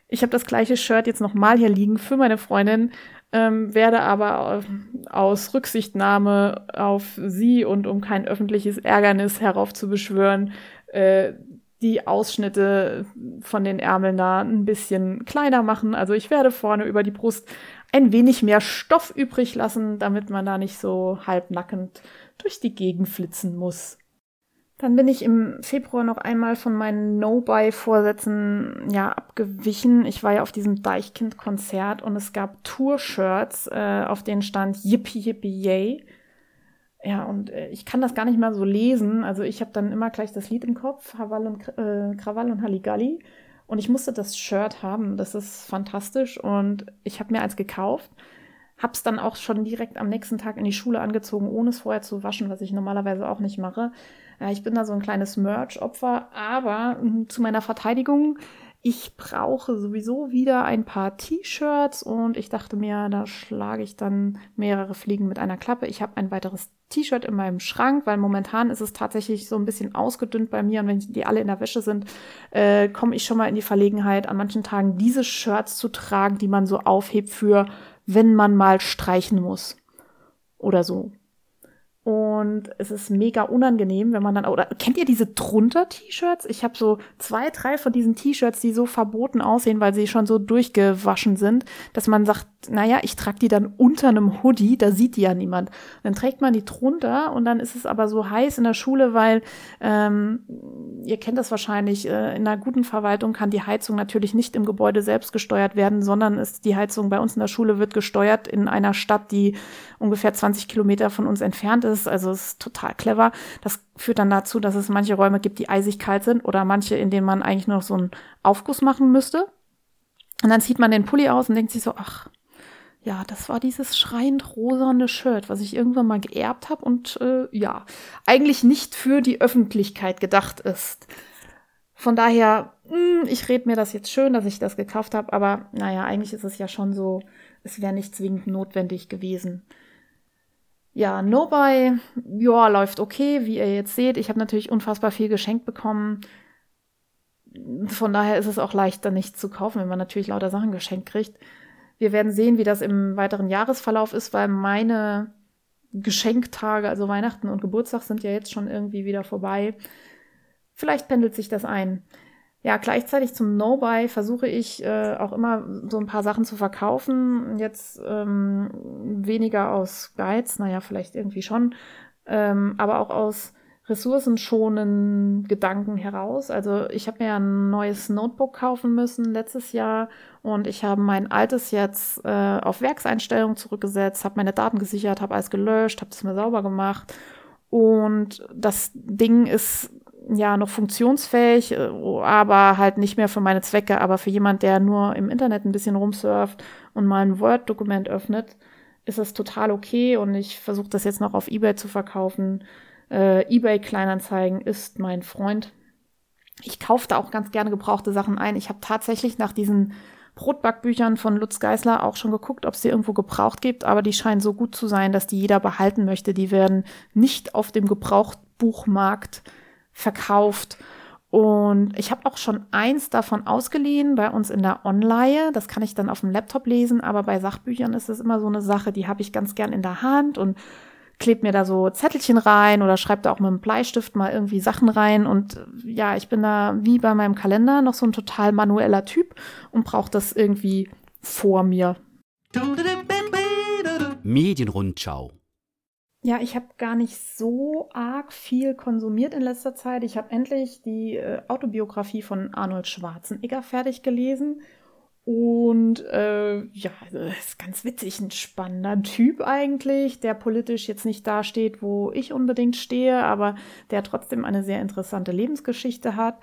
Ich habe das gleiche Shirt jetzt nochmal hier liegen für meine Freundin, ähm, werde aber aus Rücksichtnahme auf sie und um kein öffentliches Ärgernis heraufzubeschwören, äh, die Ausschnitte von den Ärmeln da ein bisschen kleiner machen. Also ich werde vorne über die Brust ein wenig mehr Stoff übrig lassen, damit man da nicht so halbnackend durch die Gegend flitzen muss. Dann bin ich im Februar noch einmal von meinen No-Buy-Vorsätzen ja abgewichen. Ich war ja auf diesem Deichkind-Konzert und es gab Tour-Shirts, äh, auf denen stand Yippie Yippie Yay. Ja, und äh, ich kann das gar nicht mal so lesen. Also ich habe dann immer gleich das Lied im Kopf, Haval und äh, Krawall und Halligalli. Und ich musste das Shirt haben. Das ist fantastisch. Und ich habe mir eins gekauft. Hab's dann auch schon direkt am nächsten Tag in die Schule angezogen, ohne es vorher zu waschen, was ich normalerweise auch nicht mache. Ja, ich bin da so ein kleines Merch-Opfer, aber hm, zu meiner Verteidigung, ich brauche sowieso wieder ein paar T-Shirts und ich dachte mir, da schlage ich dann mehrere Fliegen mit einer Klappe. Ich habe ein weiteres T-Shirt in meinem Schrank, weil momentan ist es tatsächlich so ein bisschen ausgedünnt bei mir und wenn die alle in der Wäsche sind, äh, komme ich schon mal in die Verlegenheit, an manchen Tagen diese Shirts zu tragen, die man so aufhebt für, wenn man mal streichen muss oder so. Und es ist mega unangenehm, wenn man dann, oder kennt ihr diese drunter T-Shirts? Ich habe so zwei, drei von diesen T-Shirts, die so verboten aussehen, weil sie schon so durchgewaschen sind, dass man sagt, naja, ich trage die dann unter einem Hoodie, da sieht die ja niemand. dann trägt man die drunter und dann ist es aber so heiß in der Schule, weil ähm, ihr kennt das wahrscheinlich, äh, in einer guten Verwaltung kann die Heizung natürlich nicht im Gebäude selbst gesteuert werden, sondern ist die Heizung bei uns in der Schule wird gesteuert in einer Stadt, die ungefähr 20 Kilometer von uns entfernt ist. Also ist total clever. Das führt dann dazu, dass es manche Räume gibt, die eisig kalt sind oder manche, in denen man eigentlich nur noch so einen Aufguss machen müsste. Und dann zieht man den Pulli aus und denkt sich so, ach, ja, das war dieses schreiend rosane Shirt, was ich irgendwann mal geerbt habe und äh, ja, eigentlich nicht für die Öffentlichkeit gedacht ist. Von daher, mh, hm, ich rede mir das jetzt schön, dass ich das gekauft habe, aber naja, eigentlich ist es ja schon so, es wäre nicht zwingend notwendig gewesen. Ja, Nobuy, ja, läuft okay, wie ihr jetzt seht. Ich habe natürlich unfassbar viel geschenkt bekommen. Von daher ist es auch leichter, nicht zu kaufen, wenn man natürlich lauter Sachen geschenkt kriegt. Wir werden sehen, wie das im weiteren Jahresverlauf ist, weil meine Geschenktage, also Weihnachten und Geburtstag, sind ja jetzt schon irgendwie wieder vorbei. Vielleicht pendelt sich das ein ja, gleichzeitig zum No-Buy versuche ich äh, auch immer so ein paar Sachen zu verkaufen. Jetzt ähm, weniger aus Guides, naja, vielleicht irgendwie schon, ähm, aber auch aus ressourcenschonenden Gedanken heraus. Also ich habe mir ein neues Notebook kaufen müssen letztes Jahr und ich habe mein altes jetzt äh, auf Werkseinstellungen zurückgesetzt, habe meine Daten gesichert, habe alles gelöscht, habe es mir sauber gemacht und das Ding ist ja noch funktionsfähig, äh, aber halt nicht mehr für meine Zwecke. Aber für jemand, der nur im Internet ein bisschen rumsurft und mal ein Word-Dokument öffnet, ist das total okay. Und ich versuche das jetzt noch auf eBay zu verkaufen. Äh, eBay Kleinanzeigen ist mein Freund. Ich kaufe da auch ganz gerne gebrauchte Sachen ein. Ich habe tatsächlich nach diesen Brotbackbüchern von Lutz Geisler auch schon geguckt, ob es die irgendwo gebraucht gibt, aber die scheinen so gut zu sein, dass die jeder behalten möchte. Die werden nicht auf dem Gebrauchtbuchmarkt verkauft. Und ich habe auch schon eins davon ausgeliehen bei uns in der Online. Das kann ich dann auf dem Laptop lesen, aber bei Sachbüchern ist es immer so eine Sache, die habe ich ganz gern in der Hand und klebt mir da so Zettelchen rein oder schreibt da auch mit einem Bleistift mal irgendwie Sachen rein. Und ja, ich bin da wie bei meinem Kalender noch so ein total manueller Typ und brauche das irgendwie vor mir. Medienrundschau. Ja, ich habe gar nicht so arg viel konsumiert in letzter Zeit. Ich habe endlich die äh, Autobiografie von Arnold Schwarzenegger fertig gelesen und äh, ja, ist ganz witzig, ein spannender Typ eigentlich, der politisch jetzt nicht da steht, wo ich unbedingt stehe, aber der trotzdem eine sehr interessante Lebensgeschichte hat.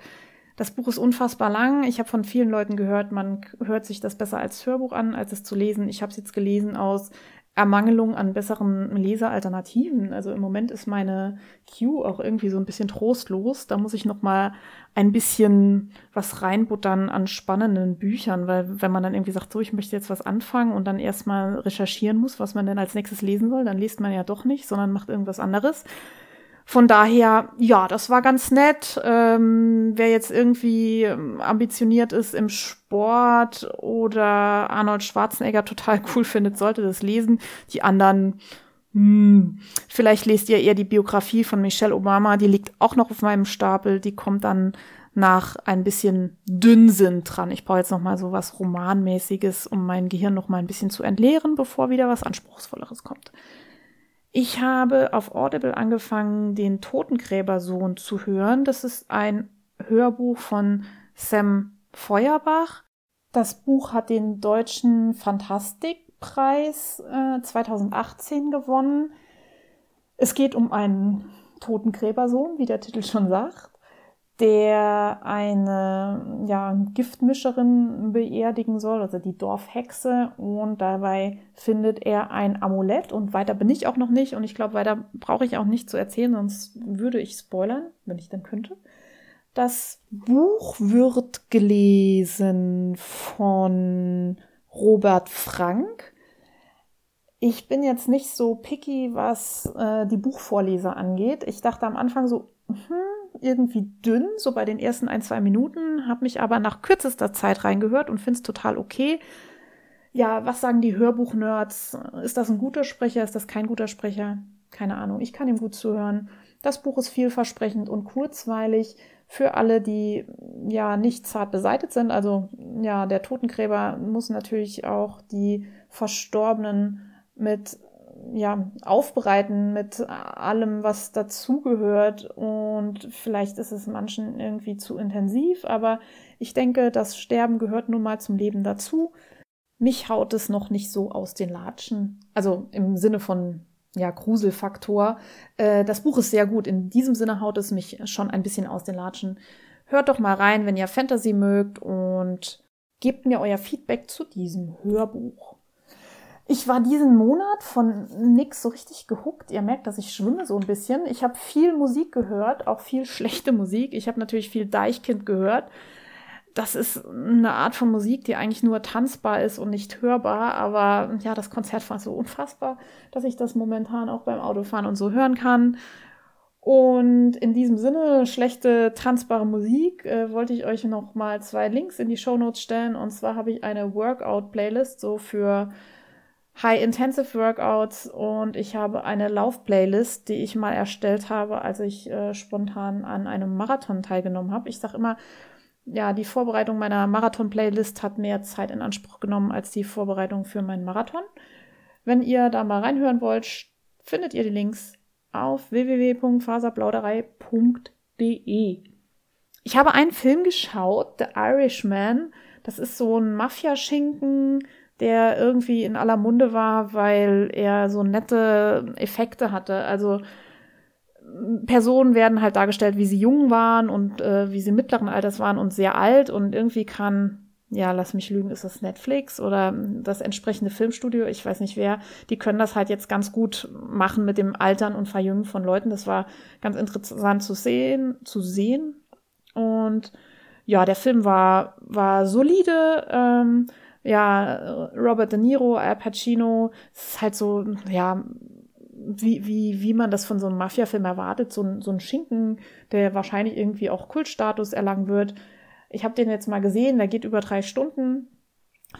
Das Buch ist unfassbar lang. Ich habe von vielen Leuten gehört, man hört sich das besser als Hörbuch an, als es zu lesen. Ich habe es jetzt gelesen aus Ermangelung an besseren Lesealternativen. Also im Moment ist meine Queue auch irgendwie so ein bisschen trostlos. Da muss ich noch mal ein bisschen was reinbuttern an spannenden Büchern, weil wenn man dann irgendwie sagt, so, ich möchte jetzt was anfangen und dann erstmal recherchieren muss, was man denn als nächstes lesen soll, dann liest man ja doch nicht, sondern macht irgendwas anderes. Von daher, ja, das war ganz nett. Ähm, wer jetzt irgendwie ähm, ambitioniert ist im Sport oder Arnold Schwarzenegger total cool findet, sollte das lesen. Die anderen, hm, vielleicht lest ihr eher die Biografie von Michelle Obama, die liegt auch noch auf meinem Stapel. Die kommt dann nach ein bisschen Dünnsinn dran. Ich brauche jetzt noch mal so was Romanmäßiges, um mein Gehirn noch mal ein bisschen zu entleeren, bevor wieder was Anspruchsvolleres kommt. Ich habe auf Audible angefangen, den Totengräbersohn zu hören. Das ist ein Hörbuch von Sam Feuerbach. Das Buch hat den deutschen Fantastikpreis äh, 2018 gewonnen. Es geht um einen Totengräbersohn, wie der Titel schon sagt der eine ja, Giftmischerin beerdigen soll, also die Dorfhexe. Und dabei findet er ein Amulett. Und weiter bin ich auch noch nicht. Und ich glaube, weiter brauche ich auch nicht zu erzählen, sonst würde ich spoilern, wenn ich dann könnte. Das Buch wird gelesen von Robert Frank. Ich bin jetzt nicht so picky, was äh, die Buchvorleser angeht. Ich dachte am Anfang so, hm, irgendwie dünn, so bei den ersten ein, zwei Minuten, habe mich aber nach kürzester Zeit reingehört und finde es total okay. Ja, was sagen die Hörbuch-Nerds? Ist das ein guter Sprecher? Ist das kein guter Sprecher? Keine Ahnung. Ich kann ihm gut zuhören. Das Buch ist vielversprechend und kurzweilig für alle, die ja nicht zart beseitet sind. Also ja, der Totengräber muss natürlich auch die Verstorbenen mit ja, aufbereiten mit allem, was dazugehört. Und vielleicht ist es manchen irgendwie zu intensiv, aber ich denke, das Sterben gehört nun mal zum Leben dazu. Mich haut es noch nicht so aus den Latschen. Also im Sinne von ja, Gruselfaktor. Äh, das Buch ist sehr gut. In diesem Sinne haut es mich schon ein bisschen aus den Latschen. Hört doch mal rein, wenn ihr Fantasy mögt und gebt mir euer Feedback zu diesem Hörbuch. Ich war diesen Monat von nix so richtig gehuckt. Ihr merkt, dass ich schwimme so ein bisschen. Ich habe viel Musik gehört, auch viel schlechte Musik. Ich habe natürlich viel Deichkind gehört. Das ist eine Art von Musik, die eigentlich nur tanzbar ist und nicht hörbar. Aber ja, das Konzert war so unfassbar, dass ich das momentan auch beim Autofahren und so hören kann. Und in diesem Sinne, schlechte tanzbare Musik, äh, wollte ich euch noch mal zwei Links in die Show Notes stellen. Und zwar habe ich eine Workout-Playlist so für High-Intensive Workouts und ich habe eine Lauf-Playlist, die ich mal erstellt habe, als ich äh, spontan an einem Marathon teilgenommen habe. Ich sage immer, ja, die Vorbereitung meiner Marathon-Playlist hat mehr Zeit in Anspruch genommen als die Vorbereitung für meinen Marathon. Wenn ihr da mal reinhören wollt, findet ihr die Links auf www.faserplauderei.de. Ich habe einen Film geschaut, The Irishman. Das ist so ein Mafia-Schinken der irgendwie in aller Munde war, weil er so nette Effekte hatte. Also Personen werden halt dargestellt, wie sie jung waren und äh, wie sie mittleren Alters waren und sehr alt und irgendwie kann ja, lass mich lügen, ist das Netflix oder das entsprechende Filmstudio, ich weiß nicht wer, die können das halt jetzt ganz gut machen mit dem Altern und Verjüngen von Leuten. Das war ganz interessant zu sehen, zu sehen. Und ja, der Film war, war solide. Ähm, ja, Robert De Niro, Al Pacino, es ist halt so, ja, wie, wie, wie man das von so einem Mafia-Film erwartet, so ein, so ein Schinken, der wahrscheinlich irgendwie auch Kultstatus erlangen wird. Ich habe den jetzt mal gesehen, der geht über drei Stunden.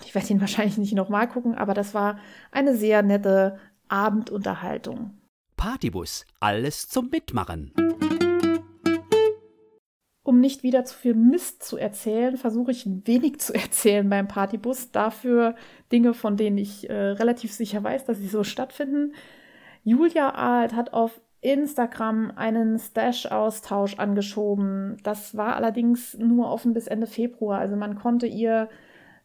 Ich werde ihn wahrscheinlich nicht nochmal gucken, aber das war eine sehr nette Abendunterhaltung. Partybus, alles zum Mitmachen. Um nicht wieder zu viel Mist zu erzählen, versuche ich wenig zu erzählen beim Partybus. Dafür Dinge, von denen ich äh, relativ sicher weiß, dass sie so stattfinden. Julia Alt hat auf Instagram einen Stash-Austausch angeschoben. Das war allerdings nur offen bis Ende Februar. Also man konnte ihr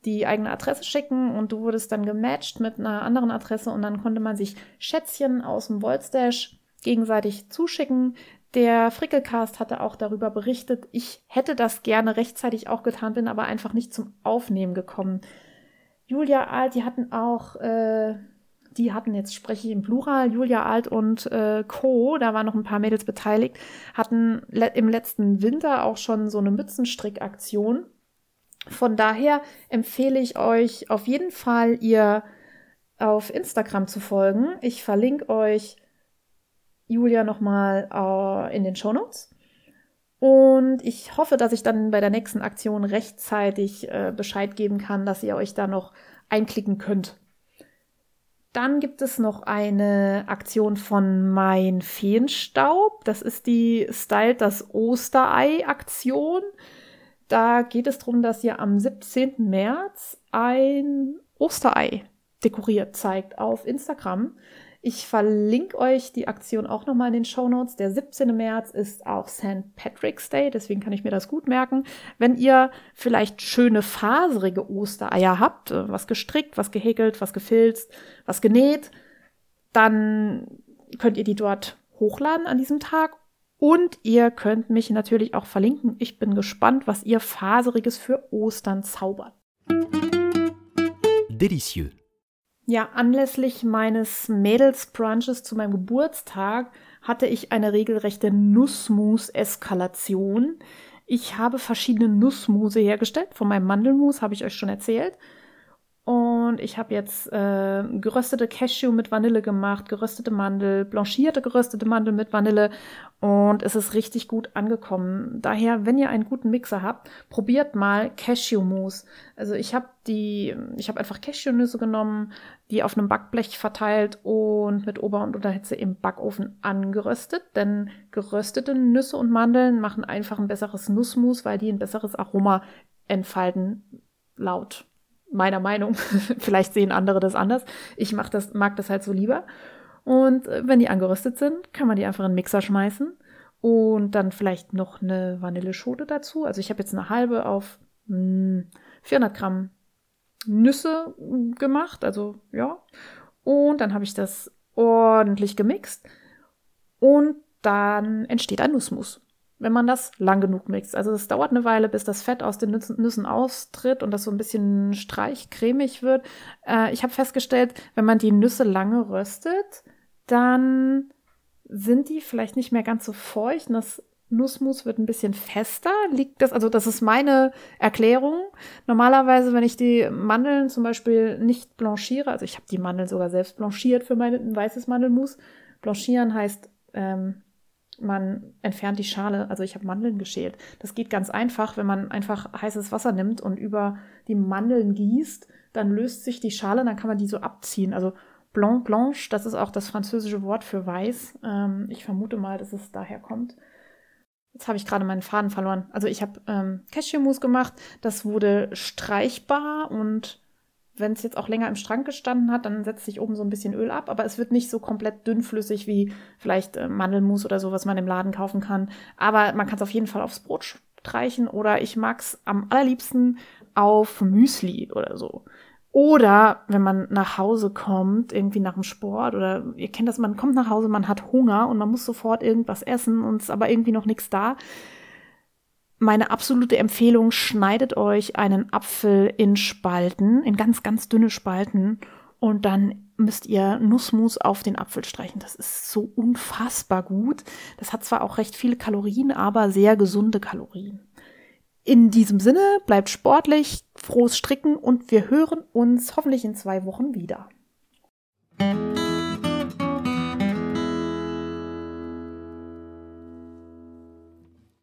die eigene Adresse schicken und du wurdest dann gematcht mit einer anderen Adresse und dann konnte man sich Schätzchen aus dem Voltstash gegenseitig zuschicken. Der Frickelcast hatte auch darüber berichtet. Ich hätte das gerne rechtzeitig auch getan, bin aber einfach nicht zum Aufnehmen gekommen. Julia Alt, die hatten auch, äh, die hatten, jetzt spreche ich im Plural, Julia Alt und äh, Co., da waren noch ein paar Mädels beteiligt, hatten le im letzten Winter auch schon so eine Mützenstrickaktion. Von daher empfehle ich euch auf jeden Fall, ihr auf Instagram zu folgen. Ich verlinke euch Julia nochmal äh, in den Show Notes. Und ich hoffe, dass ich dann bei der nächsten Aktion rechtzeitig äh, Bescheid geben kann, dass ihr euch da noch einklicken könnt. Dann gibt es noch eine Aktion von Mein Feenstaub. Das ist die Style das Osterei-Aktion. Da geht es darum, dass ihr am 17. März ein Osterei dekoriert zeigt auf Instagram. Ich verlinke euch die Aktion auch nochmal in den Show Notes. Der 17. März ist auch St. Patrick's Day, deswegen kann ich mir das gut merken. Wenn ihr vielleicht schöne faserige Ostereier habt, äh, was gestrickt, was gehäkelt, was gefilzt, was genäht, dann könnt ihr die dort hochladen an diesem Tag. Und ihr könnt mich natürlich auch verlinken. Ich bin gespannt, was ihr faseriges für Ostern zaubert. Delicieux. Ja, anlässlich meines Mädelsbrunches zu meinem Geburtstag hatte ich eine regelrechte Nussmus-Eskalation. Ich habe verschiedene Nussmuse hergestellt. Von meinem Mandelmus habe ich euch schon erzählt. Und ich habe jetzt äh, geröstete Cashew mit Vanille gemacht, geröstete Mandel, blanchierte geröstete Mandel mit Vanille und es ist richtig gut angekommen. Daher, wenn ihr einen guten Mixer habt, probiert mal Cashewmus. Also ich habe die, ich habe einfach Cashewnüsse genommen, die auf einem Backblech verteilt und mit Ober- und Unterhitze im Backofen angeröstet. Denn geröstete Nüsse und Mandeln machen einfach ein besseres Nussmus, weil die ein besseres Aroma entfalten, laut meiner Meinung. Vielleicht sehen andere das anders. Ich mach das, mag das halt so lieber. Und äh, wenn die angeröstet sind, kann man die einfach in den Mixer schmeißen und dann vielleicht noch eine Vanilleschote dazu. Also ich habe jetzt eine halbe auf mh, hm, 400 Gramm Nüsse hm, gemacht, also ja. Und dann habe ich das ordentlich gemixt und dann entsteht ein Nussmus wenn man das lang genug mixt. Also es dauert eine Weile, bis das Fett aus den Nüssen, austritt und das so ein bisschen streichcremig wird. Äh, ich habe festgestellt, wenn man die Nüsse lange röstet, dann sind die vielleicht nicht mehr ganz so feucht und das Nussmus wird ein bisschen fester. Liegt das, also das ist meine Erklärung. Normalerweise, wenn ich die Mandeln zum Beispiel nicht blanchiere, also ich habe die Mandeln sogar selbst blanchiert für mein weißes Mandelmus. Blanchieren heißt ähm, man entfernt die Schale. Also ich habe Mandeln geschält. Das geht ganz einfach, wenn man einfach heißes Wasser nimmt und über die Mandeln gießt, dann löst sich die Schale, dann kann man die so abziehen. Also blanc blanche, das ist auch das französische Wort für weiß. Ähm, ich vermute mal, dass es daher kommt. Jetzt habe ich gerade meinen Faden verloren. Also ich habe ähm, Cashewmus gemacht. Das wurde streichbar und wenn es jetzt auch länger im Schrank gestanden hat, dann setzt sich oben so ein bisschen Öl ab, aber es wird nicht so komplett dünnflüssig wie vielleicht äh, Mandelmus oder so, was man im Laden kaufen kann. Aber man kann es auf jeden Fall aufs Brot streichen oder ich mag es am allerliebsten auf Müsli oder so. Oder wenn man nach Hause kommt, irgendwie nach dem Sport oder ihr kennt das, man kommt nach Hause, man hat Hunger und man muss sofort irgendwas essen und ist aber irgendwie noch nichts da. Meine absolute Empfehlung, schneidet euch einen Apfel in Spalten, in ganz, ganz dünne Spalten und dann müsst ihr Nussmus auf den Apfel streichen. Das ist so unfassbar gut. Das hat zwar auch recht viele Kalorien, aber sehr gesunde Kalorien. In diesem Sinne, bleibt sportlich, frohes Stricken und wir hören uns hoffentlich in zwei Wochen wieder.